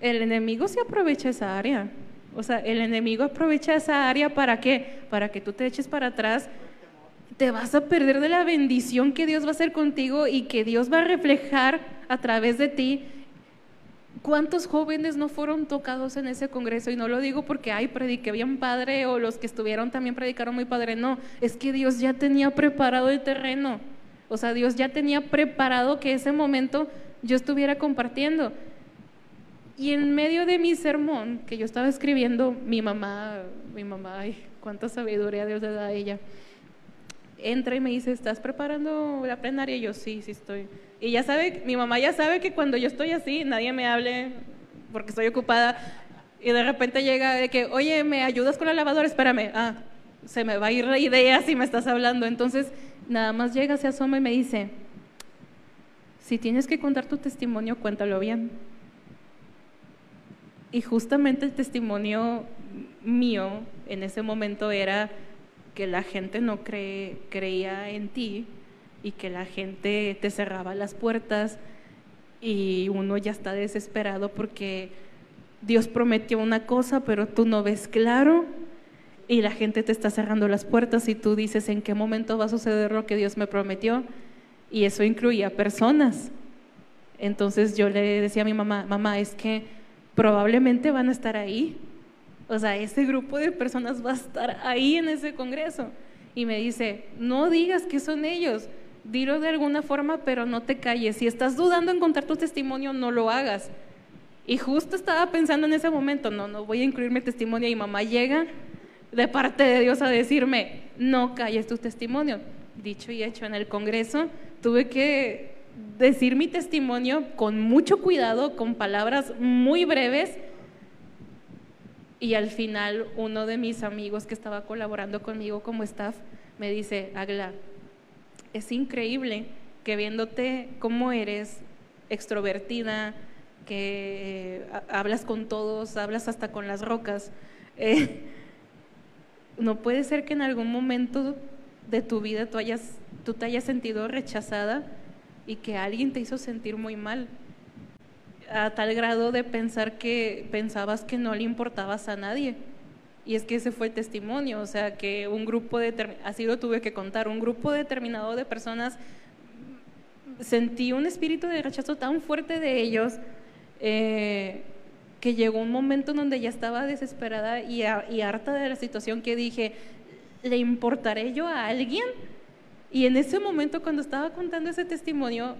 el enemigo se aprovecha esa área. O sea, el enemigo aprovecha esa área para qué? Para que tú te eches para atrás, te vas a perder de la bendición que Dios va a hacer contigo y que Dios va a reflejar a través de ti. ¿Cuántos jóvenes no fueron tocados en ese congreso? Y no lo digo porque, ay, prediqué bien padre o los que estuvieron también predicaron muy padre. No, es que Dios ya tenía preparado el terreno. O sea, Dios ya tenía preparado que ese momento yo estuviera compartiendo. Y en medio de mi sermón que yo estaba escribiendo, mi mamá, mi mamá, ay, cuánta sabiduría Dios le da a ella, entra y me dice, ¿estás preparando la plenaria? Y yo, sí, sí estoy. Y ya sabe, mi mamá ya sabe que cuando yo estoy así, nadie me hable porque estoy ocupada. Y de repente llega de que, oye, ¿me ayudas con la lavadora? Espérame, ah, se me va a ir la idea si me estás hablando. Entonces, nada más llega, se asoma y me dice, si tienes que contar tu testimonio, cuéntalo bien. Y justamente el testimonio mío en ese momento era que la gente no creía en ti y que la gente te cerraba las puertas y uno ya está desesperado porque Dios prometió una cosa, pero tú no ves claro y la gente te está cerrando las puertas y tú dices en qué momento va a suceder lo que Dios me prometió y eso incluía personas. Entonces yo le decía a mi mamá, mamá, es que probablemente van a estar ahí. O sea, ese grupo de personas va a estar ahí en ese congreso. Y me dice, no digas que son ellos, dilo de alguna forma, pero no te calles. Si estás dudando en contar tu testimonio, no lo hagas. Y justo estaba pensando en ese momento, no, no voy a incluir mi testimonio. Y mamá llega de parte de Dios a decirme, no calles tu testimonio. Dicho y hecho, en el Congreso tuve que decir mi testimonio con mucho cuidado, con palabras muy breves. Y al final uno de mis amigos que estaba colaborando conmigo como staff me dice, Agla, es increíble que viéndote cómo eres extrovertida, que ha- hablas con todos, hablas hasta con las rocas, eh, no puede ser que en algún momento de tu vida tú, hayas, tú te hayas sentido rechazada y que alguien te hizo sentir muy mal, a tal grado de pensar que pensabas que no le importabas a nadie. Y es que ese fue el testimonio, o sea, que un grupo de, así lo tuve que contar, un grupo determinado de personas, sentí un espíritu de rechazo tan fuerte de ellos eh, que llegó un momento en donde ya estaba desesperada y, harta de la situación que dije, ¿le importaré yo a alguien? Y en ese momento cuando estaba contando ese testimonio,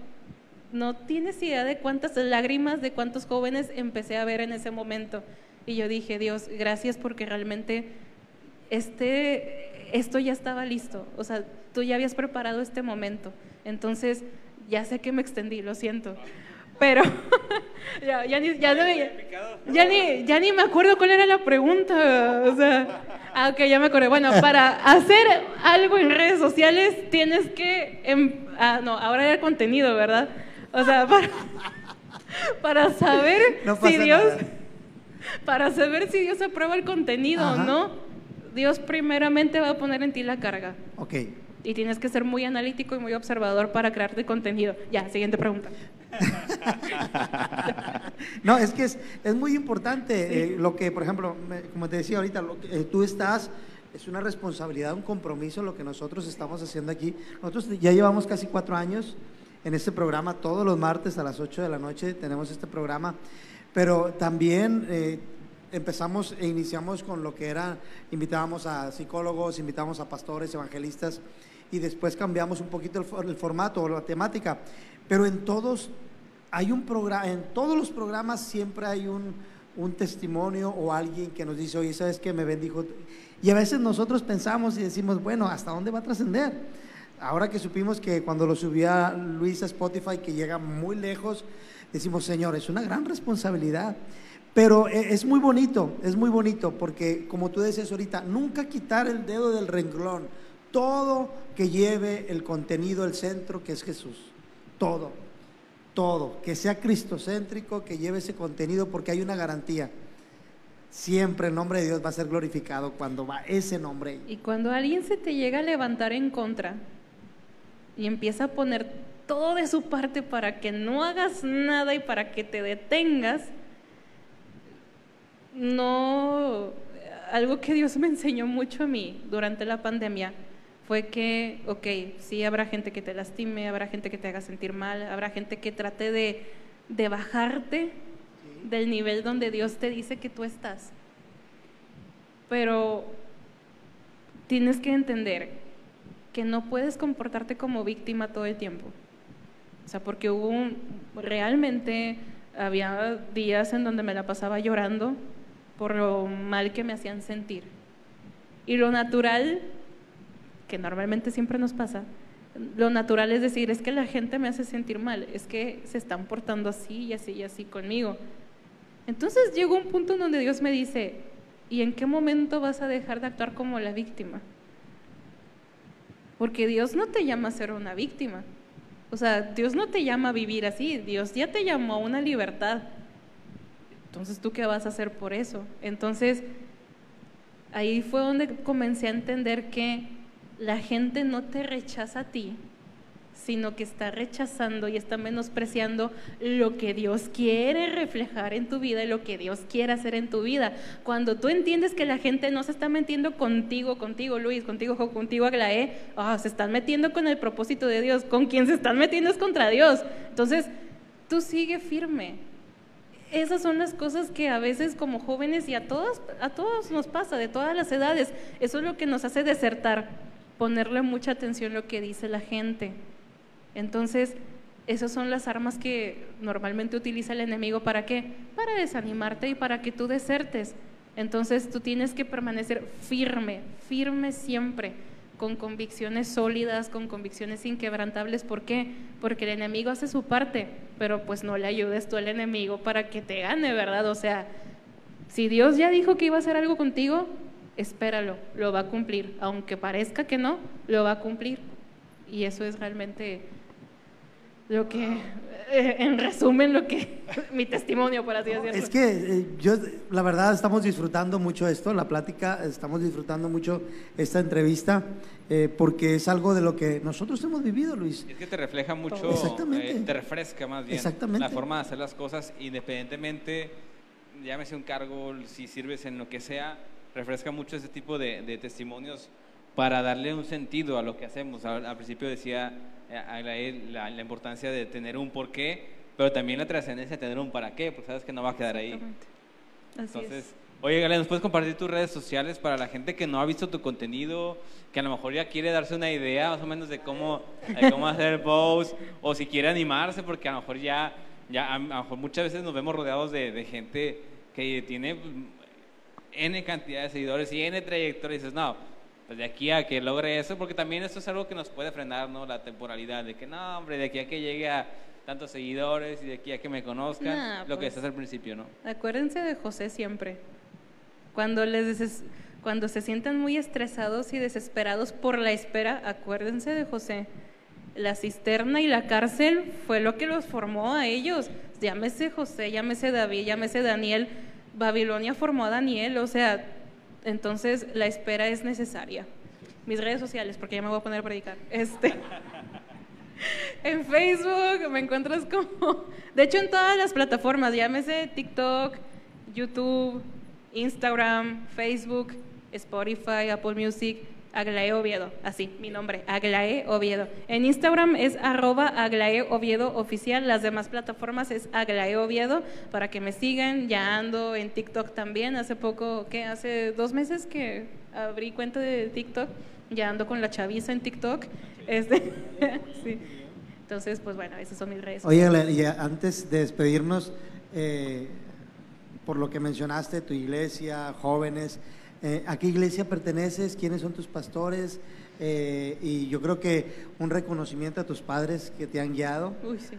no tienes idea de cuántas lágrimas, de cuántos jóvenes empecé a ver en ese momento. Y yo dije, Dios, gracias porque realmente este, esto ya estaba listo. O sea, tú ya habías preparado este momento. Entonces, ya sé que me extendí, lo siento. Pero ya, ya ni, ya, ni, ya ni me acuerdo cuál era la pregunta. O sea, ah, ok, ya me acordé. Bueno, para hacer algo en redes sociales tienes que... em- ah, no, ahora era el contenido, ¿verdad? O sea, para, para saber No si Dios... nada. Para saber si Dios aprueba el contenido Ajá. o no, Dios primeramente va a poner en ti la carga. Ok. Y tienes que ser muy analítico y muy observador para crearte contenido. Ya, siguiente pregunta. No, es que es, es muy importante eh, lo que, por ejemplo, me- como te decía ahorita, lo que, eh, tú estás, es una responsabilidad, un compromiso lo que nosotros estamos haciendo aquí. Nosotros ya llevamos casi cuatro años en este programa, todos los martes a las 8 de la noche tenemos este programa, pero también eh, empezamos e iniciamos con lo que era, invitábamos a psicólogos, invitamos a pastores, evangelistas, y después cambiamos un poquito el, for- el formato o la temática, pero en todos hay un programa, en todos los programas siempre hay un, un testimonio o alguien que nos dice, oye, ¿sabes qué? Me bendijo. Y a veces nosotros pensamos y decimos, bueno, ¿hasta dónde va a trascender? Ahora que supimos que cuando lo subía Luis a Spotify, que llega muy lejos, decimos, Señor, es una gran responsabilidad. Pero e- es muy bonito, es muy bonito, porque como tú decías ahorita, nunca quitar el dedo del renglón. Todo que lleve el contenido, el centro, que es Jesús. Todo todo, que sea cristocéntrico, que lleve ese contenido, porque hay una garantía. Siempre el nombre de Dios va a ser glorificado cuando va ese nombre. Y cuando alguien se te llega a levantar en contra y empieza a poner todo de su parte para que no hagas nada y para que te detengas, no, algo que Dios me enseñó mucho a mí durante la pandemia fue que, ok, sí habrá gente que te lastime, habrá gente que te haga sentir mal, habrá gente que trate de, de bajarte del nivel donde Dios te dice que tú estás. Pero tienes que entender que no puedes comportarte como víctima todo el tiempo. O sea, porque hubo un, realmente había días en donde me la pasaba llorando por lo mal que me hacían sentir. Y lo natural, que normalmente siempre nos pasa, lo natural es decir, es que la gente me hace sentir mal, es que se están portando así y así y así conmigo. Entonces llegó un punto en donde Dios me dice, ¿y en qué momento vas a dejar de actuar como la víctima? Porque Dios no te llama a ser una víctima. O sea, Dios no te llama a vivir así, Dios ya te llamó a una libertad. Entonces, ¿tú qué vas a hacer por eso? Entonces, ahí fue donde comencé a entender que la gente no te rechaza a ti, sino que está rechazando y está menospreciando lo que Dios quiere reflejar en tu vida y lo que Dios quiere hacer en tu vida. Cuando tú entiendes que la gente no se está metiendo contigo, contigo Luis, contigo Jo, contigo Aglaé, ah, se están metiendo con el propósito de Dios, con quien se están metiendo es contra Dios. Entonces, tú sigue firme. Esas son las cosas que a veces como jóvenes y a todos, a todos nos pasa, de todas las edades. Eso es lo que nos hace desertar, ponerle mucha atención a lo que dice la gente. Entonces, esas son las armas que normalmente utiliza el enemigo. ¿Para qué? Para desanimarte y para que tú desertes. Entonces, tú tienes que permanecer firme, firme siempre, con convicciones sólidas, con convicciones inquebrantables. ¿Por qué? Porque el enemigo hace su parte, pero pues no le ayudes tú al enemigo para que te gane, ¿verdad? O sea, si Dios ya dijo que iba a hacer algo contigo, espéralo, lo va a cumplir. Aunque parezca que no, lo va a cumplir. Y eso es realmente lo que, eh, en resumen, lo que, mi testimonio, por así decirlo. Es que eh, yo, la verdad, estamos disfrutando mucho esto, la plática, estamos disfrutando mucho esta entrevista, eh, porque es algo de lo que nosotros hemos vivido, Luis. Es que te refleja mucho, Exactamente. eh, te refresca más bien Exactamente. la forma de hacer las cosas, independientemente, llámese un cargo, si sirves en lo que sea, refresca mucho ese tipo de, de testimonios para darle un sentido a lo que hacemos. Al, al principio decía eh, Aglaé la, la importancia de tener un porqué, pero también la trascendencia de tener un para qué, porque sabes que no va a quedar ahí. Así Entonces, es. oye, Gale, ¿nos puedes compartir tus redes sociales para la gente que no ha visto tu contenido, que a lo mejor ya quiere darse una idea más o menos de cómo, de cómo hacer el post, o si quiere animarse, porque a lo mejor ya, ya a lo mejor muchas veces nos vemos rodeados de, de gente que tiene N cantidad de seguidores y N trayectoria, y dices, no, pues de aquí a que logre eso, porque también esto es algo que nos puede frenar, ¿no? La temporalidad, de que no, hombre, de aquí a que llegue a tantos seguidores y de aquí a que me conozcan, Nah, lo que pues. estás al principio, ¿no? Acuérdense de José siempre. Cuando, les cuando se sientan muy estresados y desesperados por la espera, acuérdense de José. La cisterna y la cárcel fue lo que los formó a ellos. Llámese José, llámese David, llámese Daniel. Babilonia formó a Daniel, o sea, entonces la espera es necesaria. Mis redes sociales, porque ya me voy a poner a predicar. Este. En Facebook me encuentras como, de hecho en todas las plataformas, llámese TikTok, YouTube, Instagram, Facebook, Spotify, Apple Music, Aglae Oviedo, así, mi nombre, Aglae Oviedo. En Instagram es arroba Aglae Oviedo oficial, las demás plataformas es Aglae Oviedo, para que me sigan, ya ando en TikTok también, hace poco, ¿qué? Hace dos meses que abrí cuenta de TikTok, ya ando con la chaviza en TikTok, este, sí. Entonces, pues bueno, esas son mis redes. Oye, y antes de despedirnos, eh, por lo que mencionaste, tu iglesia, jóvenes, eh, ¿a qué iglesia perteneces? ¿Quiénes son tus pastores? Eh, y yo creo que un reconocimiento a tus padres que te han guiado. Uy, sí.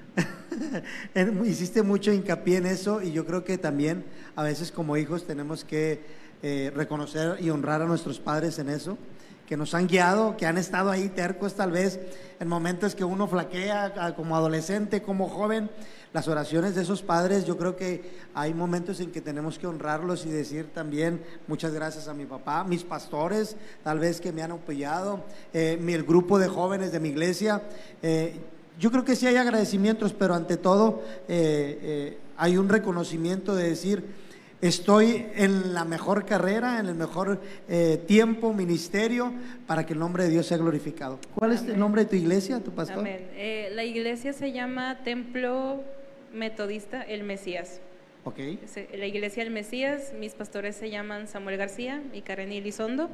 Hiciste mucho hincapié en eso y yo creo que también a veces como hijos tenemos que eh, reconocer y honrar a nuestros padres en eso, que nos han guiado, que han estado ahí tercos tal vez en momentos que uno flaquea como adolescente, como joven. Las oraciones de esos padres, yo creo que hay momentos en que tenemos que honrarlos y decir también muchas gracias a mi papá, mis pastores, tal vez que me han apoyado, eh, el grupo de jóvenes de mi iglesia. eh, yo creo que sí hay agradecimientos, pero ante todo eh, eh, hay un reconocimiento de decir, estoy en la mejor carrera, en el mejor eh, tiempo, ministerio, para que el nombre de Dios sea glorificado. ¿Cuál es el nombre de tu iglesia, tu pastor? Amén. Eh, la iglesia se llama Templo Metodista El Mesías. Ok, Se- La iglesia El Mesías, mis pastores se llaman Samuel García y Karen Elizondo.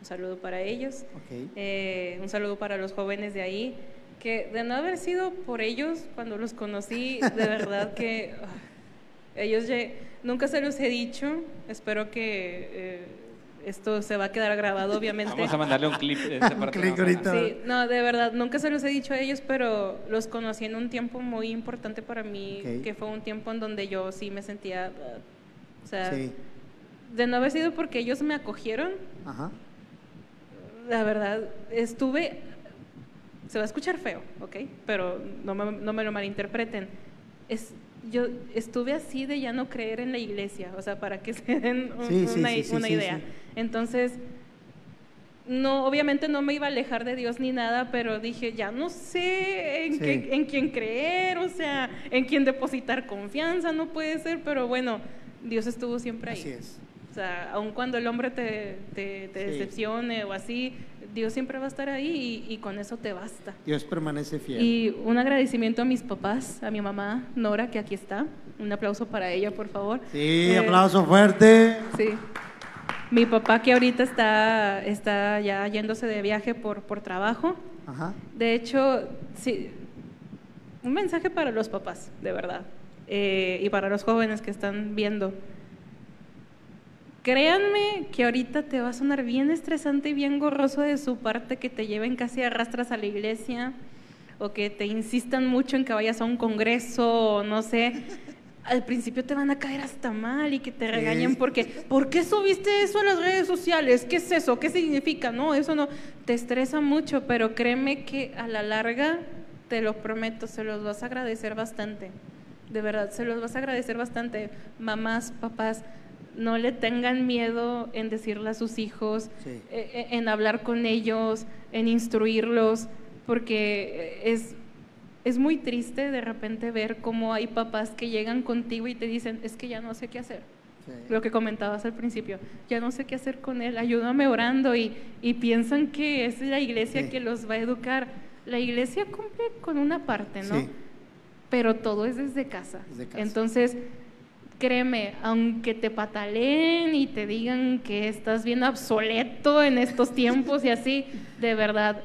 Un saludo para ellos. ok. Eh, un saludo para los jóvenes de ahí, que de no haber sido por ellos cuando los conocí, de verdad que ah, ellos ya- nunca se los he dicho, espero que eh, esto se va a quedar grabado, obviamente. Vamos a mandarle un clip de esa Un parte. clic ¿no? ahorita. Sí, no, de verdad, nunca se los he dicho a ellos, pero los conocí en un tiempo muy importante para mí, que fue un tiempo en donde yo sí me sentía, uh, o sea, Sí. de no haber sido porque ellos me acogieron, Ajá. la verdad, estuve, se va a escuchar feo, ¿ok? Pero no me, no me lo malinterpreten. Es, yo estuve así de ya no creer en la iglesia, o sea, para que se den un- Sí, sí, una, sí, idea. Entonces, no, obviamente no me iba a alejar de Dios ni nada, pero dije, ya no sé en, qué- en quién creer, o sea, en quién depositar confianza, no puede ser, pero bueno, Dios estuvo siempre ahí. Así es. O sea, aun cuando el hombre te, te, te Sí. decepcione o así, Dios siempre va a estar ahí y, y con eso te basta. Dios permanece fiel. Y un agradecimiento a mis papás, a mi mamá Nora, que aquí está. Un aplauso para ella, por favor. Sí, Eh, aplauso fuerte. Sí. Mi papá que ahorita está, está ya yéndose de viaje por, por trabajo. Ajá. De hecho, sí, un mensaje para los papás, de verdad, eh, y para los jóvenes que están viendo. Créanme que ahorita te va a sonar bien estresante y bien gorroso de su parte que te lleven casi arrastras a la iglesia o que te insistan mucho en que vayas a un congreso o no sé. Al principio te van a caer hasta mal y que te regañen porque ¿por qué subiste eso a las redes sociales? ¿Qué es eso? ¿Qué significa? No, eso no te estresa mucho, pero créeme que a la larga te lo prometo, se los vas a agradecer bastante. De verdad, se los vas a agradecer bastante. Mamás, papás, no le tengan miedo en decirle a sus hijos, Sí. eh, eh, en hablar con ellos, en instruirlos, porque es, es muy triste de repente ver cómo hay papás que llegan contigo y te dicen, es que ya no sé qué hacer. Sí. Lo que comentabas al principio, ya no sé qué hacer con él, ayúdame orando y, y piensan que es la iglesia Sí. que los va a educar. La iglesia cumple con una parte, ¿no? Sí. pero todo es desde casa. Desde casa. Entonces, créeme, aunque te pataleen y te digan que estás bien obsoleto en estos tiempos y así, de verdad,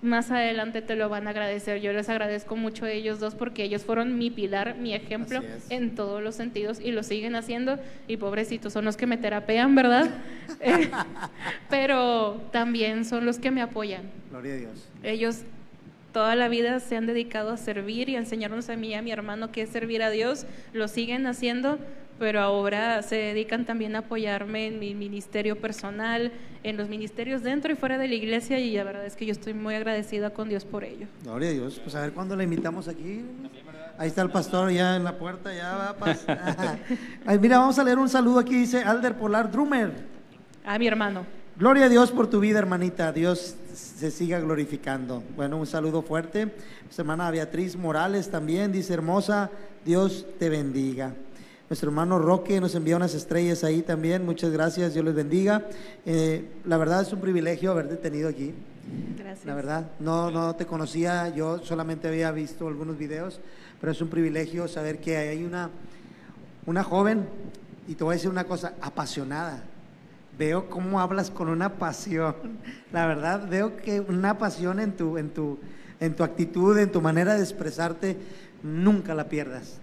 más adelante te lo van a agradecer. Yo les agradezco mucho a ellos dos porque ellos fueron mi pilar, mi ejemplo en todos los sentidos y lo siguen haciendo y pobrecitos son los que me terapean, ¿verdad? Eh, pero también son los que me apoyan. Gloria a Dios. Ellos toda la vida se han dedicado a servir y a enseñarnos a mí y a mi hermano que es servir a Dios. Lo siguen haciendo, pero ahora se dedican también a apoyarme en mi ministerio personal, en los ministerios dentro y fuera de la iglesia y la verdad es que yo estoy muy agradecida con Dios por ello. Gloria a Dios. Pues a ver cuándo la invitamos aquí. Ahí está el pastor ya en la puerta, ya va. Ay, mira, vamos a leer un saludo aquí, dice Alder Polar Drummer. A mi hermano. Gloria a Dios por tu vida, hermanita. Dios se siga glorificando. Bueno, un saludo fuerte. Nuestra hermana Beatriz Morales también dice, hermosa, Dios te bendiga. Nuestro hermano Roque nos envía unas estrellas ahí también. Muchas gracias, Dios les bendiga. Eh, la verdad es un privilegio haberte tenido aquí. Gracias. La verdad, no, no te conocía, yo solamente había visto algunos videos, pero es un privilegio saber que hay una, una joven, y te voy a decir una cosa, apasionada. Veo cómo hablas con una pasión. La verdad, veo que una pasión en tu, en tu, en tu actitud, en tu manera de expresarte, nunca la pierdas.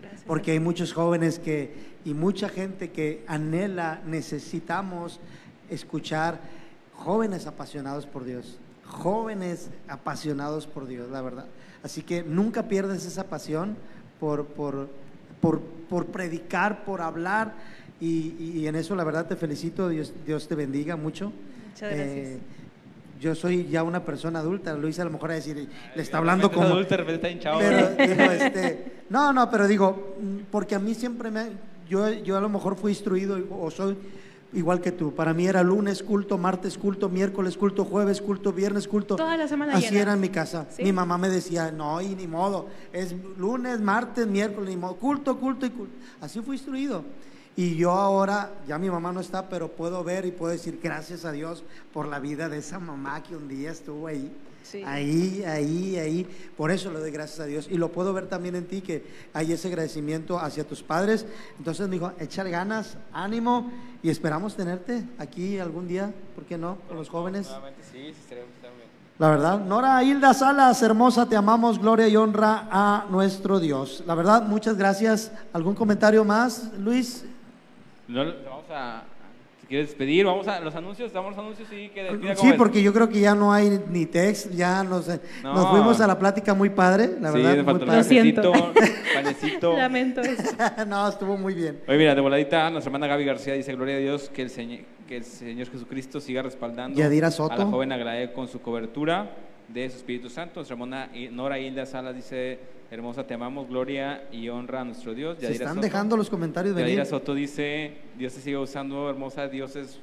Gracias. Porque hay muchos jóvenes que y mucha gente que anhela, necesitamos escuchar jóvenes apasionados por Dios, jóvenes apasionados por Dios, la verdad. Así que nunca pierdas esa pasión por, por, por, por predicar, por hablar y, y en eso la verdad te felicito, Dios, Dios te bendiga mucho. Muchas gracias. Eh, yo soy ya una persona adulta, Luis a lo mejor a decir, le está hablando como... repente está hinchado, Pero digo, este, no, no, pero digo, porque a mí siempre me, yo, yo a lo mejor fui instruido o soy igual que tú. Para mí era lunes culto, martes culto, miércoles culto, jueves culto, viernes culto. Toda la semana Así llena. era en mi casa. ¿Sí? Mi mamá me decía, no, y ni modo, es lunes, martes, miércoles, ni modo, culto, culto y culto. Así fui instruido. Y yo ahora, ya mi mamá no está, pero puedo ver y puedo decir gracias a Dios por la vida de esa mamá que un día estuvo ahí. Sí. Ahí, ahí, ahí. Por eso le doy gracias a Dios. Y lo puedo ver también en ti, que hay ese agradecimiento hacia tus padres. Entonces me dijo, échale ganas, ánimo y esperamos tenerte aquí algún día, ¿por qué no? Con los jóvenes. Sí, sí. La verdad, Nora Hilda Salas, hermosa, te amamos, gloria y honra a nuestro Dios. La verdad, muchas gracias. ¿Algún comentario más, Luis? No, vamos a, quieres despedir, vamos a los anuncios, damos los anuncios y que despida Sí, porque yo creo que ya no hay ni text, ya nos, eh, No. nos fuimos a la plática muy padre, la sí, verdad. muy faltó cafecito, panecito. Lamento eso. no, estuvo muy bien. Oye, mira, de voladita, nuestra hermana Gaby García dice, gloria a Dios, que el, Señor, que el Señor Jesucristo siga respaldando Yadira Soto. a la joven Aglaé con su cobertura de su Espíritu Santo. I- Nora Hilda Salas dice, hermosa, te amamos, gloria y honra a nuestro Dios. Se Yadira están Soto. dejando los comentarios venir. Yadira Soto dice, Dios te sigue usando, hermosa, Dios es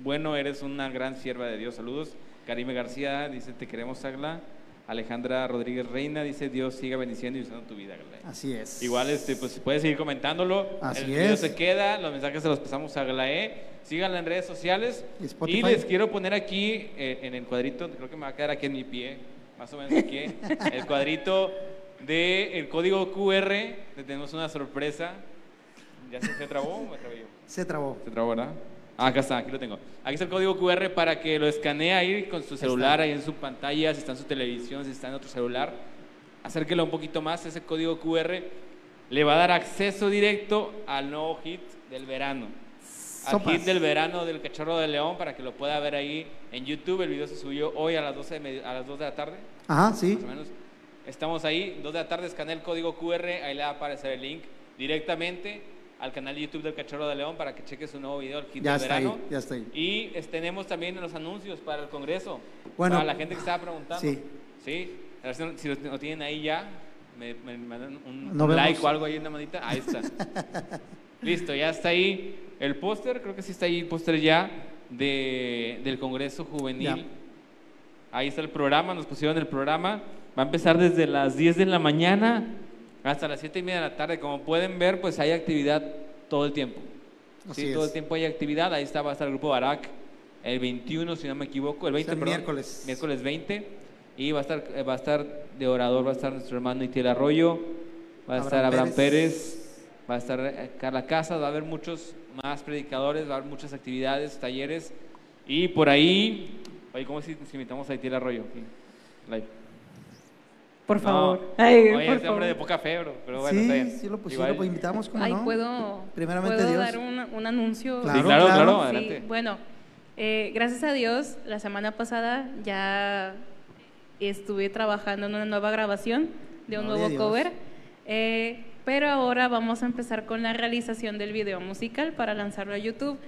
bueno, eres una gran sierva de Dios. Saludos. Karime García dice, te queremos, Agla. Alejandra Rodríguez Reina dice, Dios siga bendiciendo y usando tu vida, Agla. Así es. Igual, este, pues puedes seguir comentándolo. Así el es. se queda, los mensajes se los pasamos a Aglaé. Síganla en redes sociales. Y les quiero poner aquí eh, en el cuadrito, creo que me va a quedar aquí en mi pie, más o menos aquí, el cuadrito del el código QR. Le tenemos una sorpresa. ¿Ya se, se trabó o me trabé yo? Se trabó. Se trabó, ¿verdad? Ah, acá está, aquí lo tengo. Aquí está el código QR para que lo escanee ahí con su celular, ahí en su pantalla, si está en su televisión, si está en otro celular. Acérquelo un poquito más, ese código QR le va a dar acceso directo al nuevo hit del verano. Al Sopas. hit del verano del Cachorro de León para que lo pueda ver ahí en YouTube. El video se subió hoy a las 12 de, a las 2 de la tarde Ajá, sí. más o menos. Estamos ahí, 2 de la tarde, escanea el código QR, ahí le va a aparecer el link directamente al canal de YouTube del Cachorro de León para que cheque su nuevo video, el kit Ya del está ahí, verano. ya está ahí. Y es- tenemos también los anuncios para el Congreso. Bueno. para la gente que estaba preguntando. Sí. Sí. Si lo- tienen ahí ya, me, me mandan un, No un like o algo ahí en la manita. Ahí está. Listo, ya está ahí el póster, creo que sí está ahí el póster ya de, del Congreso Juvenil. Ya. Ahí está el programa, nos pusieron el programa. Va a empezar desde las 10 de la mañana hasta las 7 y media de la tarde. Como pueden ver, pues hay actividad todo el tiempo. Así Sí, es. todo el tiempo hay actividad. Ahí está, va a estar el grupo Barak el 21, si no me equivoco, el 20, el perdón, miércoles. miércoles 20. Y va a estar, eh, va a estar de orador, va a estar nuestro hermano Itiel Arroyo, va a Abraham estar Abraham Pérez. Pérez, va a estar eh, Carla Casas, va a haber muchos más predicadores, va a haber muchas actividades, talleres. Y por ahí, oye, ¿cómo si, si invitamos a Itiel Arroyo? aquí? Live. Por No. favor. Ay, Oye, por este hombre favor. de poca fe, bro, pero bueno, está sí, bien. sí lo, pues, sí Igual- lo invitamos, ¿cómo Ay, no? ¿puedo, Primeramente ¿puedo Dios. dar un, un anuncio? Claro, sí, claro, claro. claro, Sí, adelante. bueno, eh, gracias a Dios, la semana pasada ya estuve trabajando en una nueva grabación de un a nuevo Dios. cover, eh, pero ahora vamos a empezar con la realización del video musical para lanzarlo a YouTube.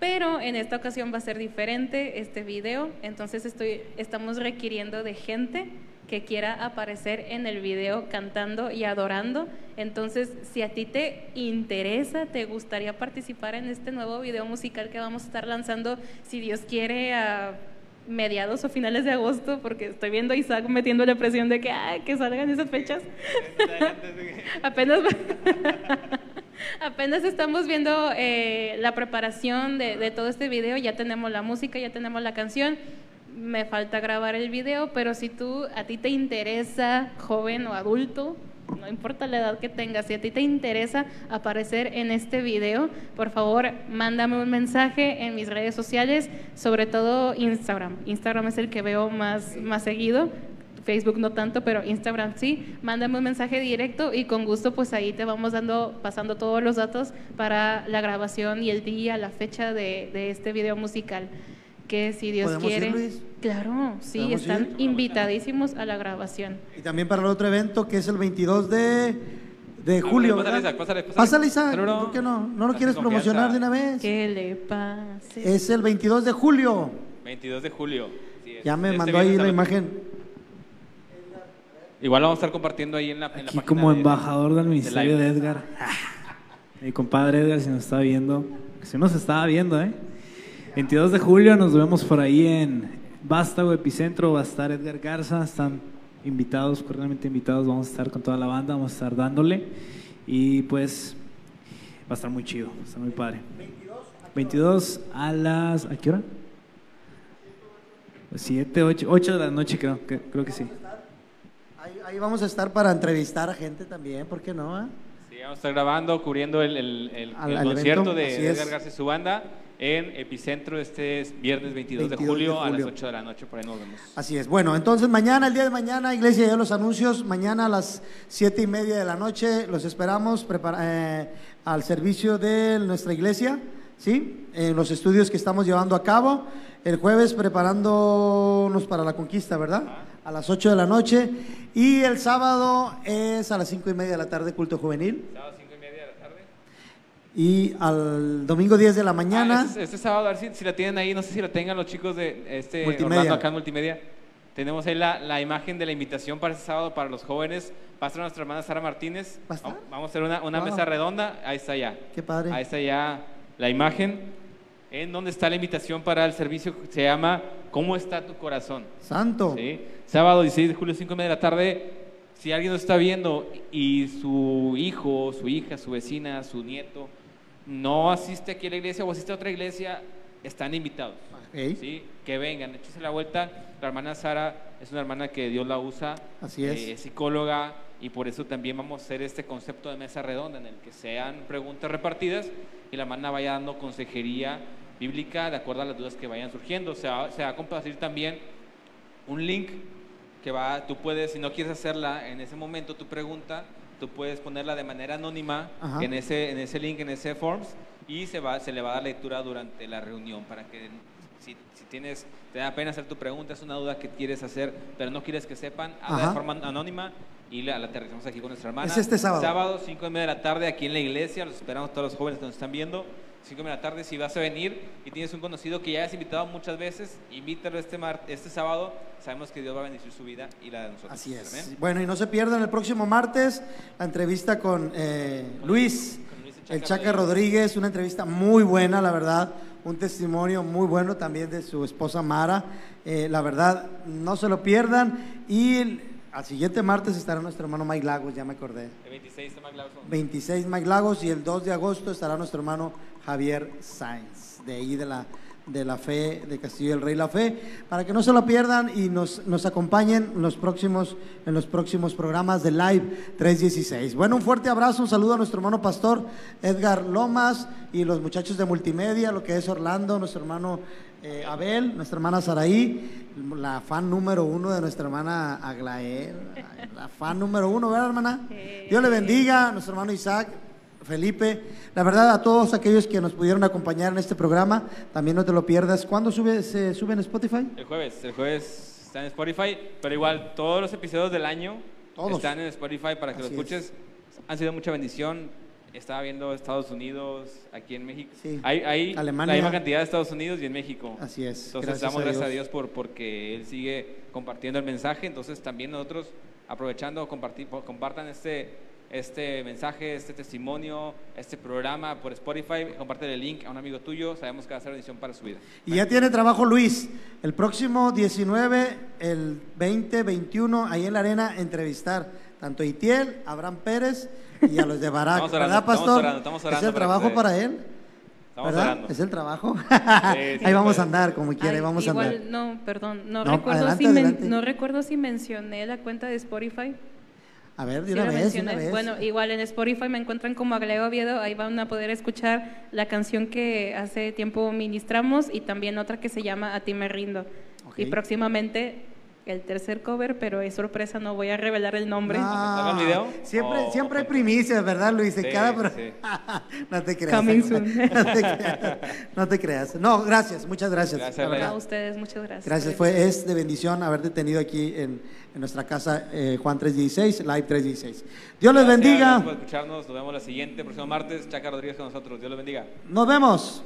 Pero en esta ocasión va a ser diferente este video, entonces estamos requiriendo de gente que quiera aparecer en el video cantando y adorando. Entonces, si a ti te interesa, te gustaría participar en este nuevo video musical que vamos a estar lanzando, si Dios quiere, mediados o finales de agosto, porque estoy viendo a Isaac metiéndole presión de que, que salgan esas fechas. Apenas, apenas estamos viendo eh, la preparación de, de todo este video, ya tenemos la música, ya tenemos la canción, me falta grabar el video, pero si tú, a ti te interesa, joven o adulto, no importa la edad que tengas, si a ti te interesa aparecer en este video, por favor, mándame un mensaje en mis redes sociales, sobre todo Instagram. Instagram es el que veo más, más seguido. Facebook no tanto, pero Instagram sí. Mándame un mensaje directo y con gusto pues ahí te vamos dando, pasando todos los datos para la grabación y el día, la fecha de, de este video musical. Que si Dios ¿Podemos ir, quiere. Luis? Claro, sí, ¿Podemos están ir? invitadísimos a la grabación. Y también para el otro evento que es el 22 de, de julio. pásale. Isaac, pásale, pásale. Pásale, Isaac. Pásale, bro. ¿Por qué no? ¿No lo quieres confianza. promocionar de una vez? Que le pase. Es el 22 de julio. 22 de julio. Es. Ya me Este mandó ahí la imagen. Igual lo vamos a estar compartiendo ahí en la, en la Aquí página como de- embajador del ministerio live. de Edgar. Mi compadre Edgar, si nos está viendo, si nos estaba viendo, ¿eh? 22 de julio nos vemos por ahí en Vástago Epicentro, va a estar Edgar Garza, están invitados, cordialmente invitados, vamos a estar con toda la banda, vamos a estar dándole y pues va a estar muy chido, va a estar muy padre. 22 a las... ¿A qué hora? 7, 8, 8 de la noche creo, que, creo que sí. Ahí, ahí vamos a estar para entrevistar a gente también, ¿por qué no? ah? Sí, vamos a estar grabando, cubriendo el, el- el- Al- el al concierto evento, de. Edgar García y su banda en Epicentro este viernes 22, 22 de, julio de a las julio. 8 de la noche. Por ahí nos vemos. Así es. Bueno, entonces mañana, el día de mañana, Iglesia, ya los anuncios. Mañana a las siete y media de la noche los esperamos prepara- eh, al servicio de nuestra iglesia. ¿sí? En los estudios que estamos llevando a cabo. El jueves preparándonos para la conquista, ¿verdad? A las 8 de la noche. Y el sábado es a las 5 y media de la tarde, culto juvenil. Sábado 5 y media de la tarde. Y al domingo 10 de la mañana. Ah, este, este sábado, a ver si, si la tienen ahí, no sé si la tengan los chicos de este Multimedia. Orlando acá en Multimedia. Tenemos ahí la, la imagen de la invitación para este sábado para los jóvenes. Va a estar nuestra hermana Sara Martínez. ¿Va a estar? Vamos- a hacer una, una Wow. mesa redonda. Ahí está ya. Qué padre. Ahí está ya la imagen. En donde está la invitación para el servicio se llama ¿Cómo está tu corazón? Santo. ¿sí? Sábado 16 de julio, 5 y media de la tarde. Si alguien nos está viendo y su hijo, su hija, su vecina, su nieto no asiste aquí a la iglesia o asiste a otra iglesia, están invitados. ¿sí? Que vengan, échese la vuelta. La hermana Sara es una hermana que Dios la usa. Así es. eh, es psicóloga y por eso también vamos a hacer este concepto de mesa redonda en el que sean preguntas repartidas y la hermana vaya dando consejería bíblica de acuerdo a las dudas que vayan surgiendo. Se va, se va a compartir también un link que va, tú puedes, si no quieres hacerla en ese momento, tu pregunta, tú puedes ponerla de manera anónima Ajá. en ese, en ese link, en ese forms, y se, va, se le va a dar lectura durante la reunión para que si, si tienes, te da pena hacer tu pregunta, es una duda que quieres hacer, pero no quieres que sepan, hazla Ajá. de forma anónima y la, la aterrizamos aquí con nuestra hermana. Es este sábado. Sábado, 5 y media de la tarde, aquí en la iglesia, los esperamos todos los jóvenes que nos están viendo. 5 y media de la tarde, si vas a venir y tienes un conocido que ya has invitado muchas veces, invítalo este, este sábado. Sabemos que Dios va a bendecir su vida y la de nosotros. Así es. Amén. Bueno, y no se pierdan el próximo martes la entrevista con eh, Luis, Con Luis el Chaca Rodríguez, una entrevista muy buena, la verdad, un testimonio muy bueno también de su esposa Mara. Eh, la verdad, no se lo pierdan. Y el- al siguiente martes estará nuestro hermano Mike Lagos, ya me acordé. El 26 de McLaughlin. 26 Mike Lagos y el 2 de agosto estará nuestro hermano Javier Sainz, de ahí de la, de la fe, de Castillo del Rey La Fe, para que no se lo pierdan y nos, nos acompañen en los, próximos, en los próximos programas de Live 316. Bueno, un fuerte abrazo, un saludo a nuestro hermano pastor Edgar Lomas y los muchachos de multimedia, lo que es Orlando, nuestro hermano eh, Abel, nuestra hermana Saraí, la fan número uno de nuestra hermana Aglael, la fan número uno, ¿verdad, hermana? Dios le bendiga, nuestro hermano Isaac, Felipe. La verdad, a todos aquellos que nos pudieron acompañar en este programa, también no te lo pierdas. ¿Cuándo sube, se sube en Spotify? El jueves, el jueves está en Spotify, pero igual todos los episodios del año Todos. están en Spotify para que Así lo escuches. Han sido mucha bendición. Estaba viendo Estados Unidos, aquí en México. Sí. Hay, hay Alemania. la misma cantidad de Estados Unidos y en México. Así es. Entonces damos gracias a Dios por porque Él sigue compartiendo el mensaje. Entonces también nosotros, aprovechando, compartir, compartan este, este mensaje, este testimonio, este programa por Spotify. Comparte el link a un amigo tuyo. Sabemos que va a ser bendición para su vida. Y ya tiene trabajo Luis. El próximo 19, el 20, 21, ahí en la arena, entrevistar tanto a Itiel, a Abraham Pérez y a los de. Estamos orando, ¿Verdad, estamos pastor? orando, estamos orando ¿Es el para trabajo que- para él? Estamos ¿Verdad? orando. ¿Es el trabajo? sí, ahí vamos pues. a andar, como quiera, ahí vamos a igual, andar. no, perdón, no, No, recuerdo adelante, si adelante. no recuerdo si mencioné la cuenta de Spotify. A ver, de Sí una la vez, de una vez. Bueno, igual en Spotify me encuentran como Agrego Oviedo, ahí van a poder escuchar la canción que hace tiempo ministramos y también otra que se llama A ti me rindo. Ok. Y próximamente el tercer cover, pero es sorpresa, no voy a revelar el nombre. Siempre, O- siempre hay primicias, ¿verdad, Luis? Sí, cada sí. no te creas. Coming soon. no, te creas. no te creas. No, gracias, muchas gracias. Gracias. A ustedes, muchas gracias. Gracias, fue, es de bendición haberte tenido aquí en, en nuestra casa eh, Juan 316, Live 316. Dios les bendiga. gracias por escucharnos. Nos vemos la siguiente, próximo martes. Chaca Rodríguez con nosotros. Dios los bendiga. Nos vemos.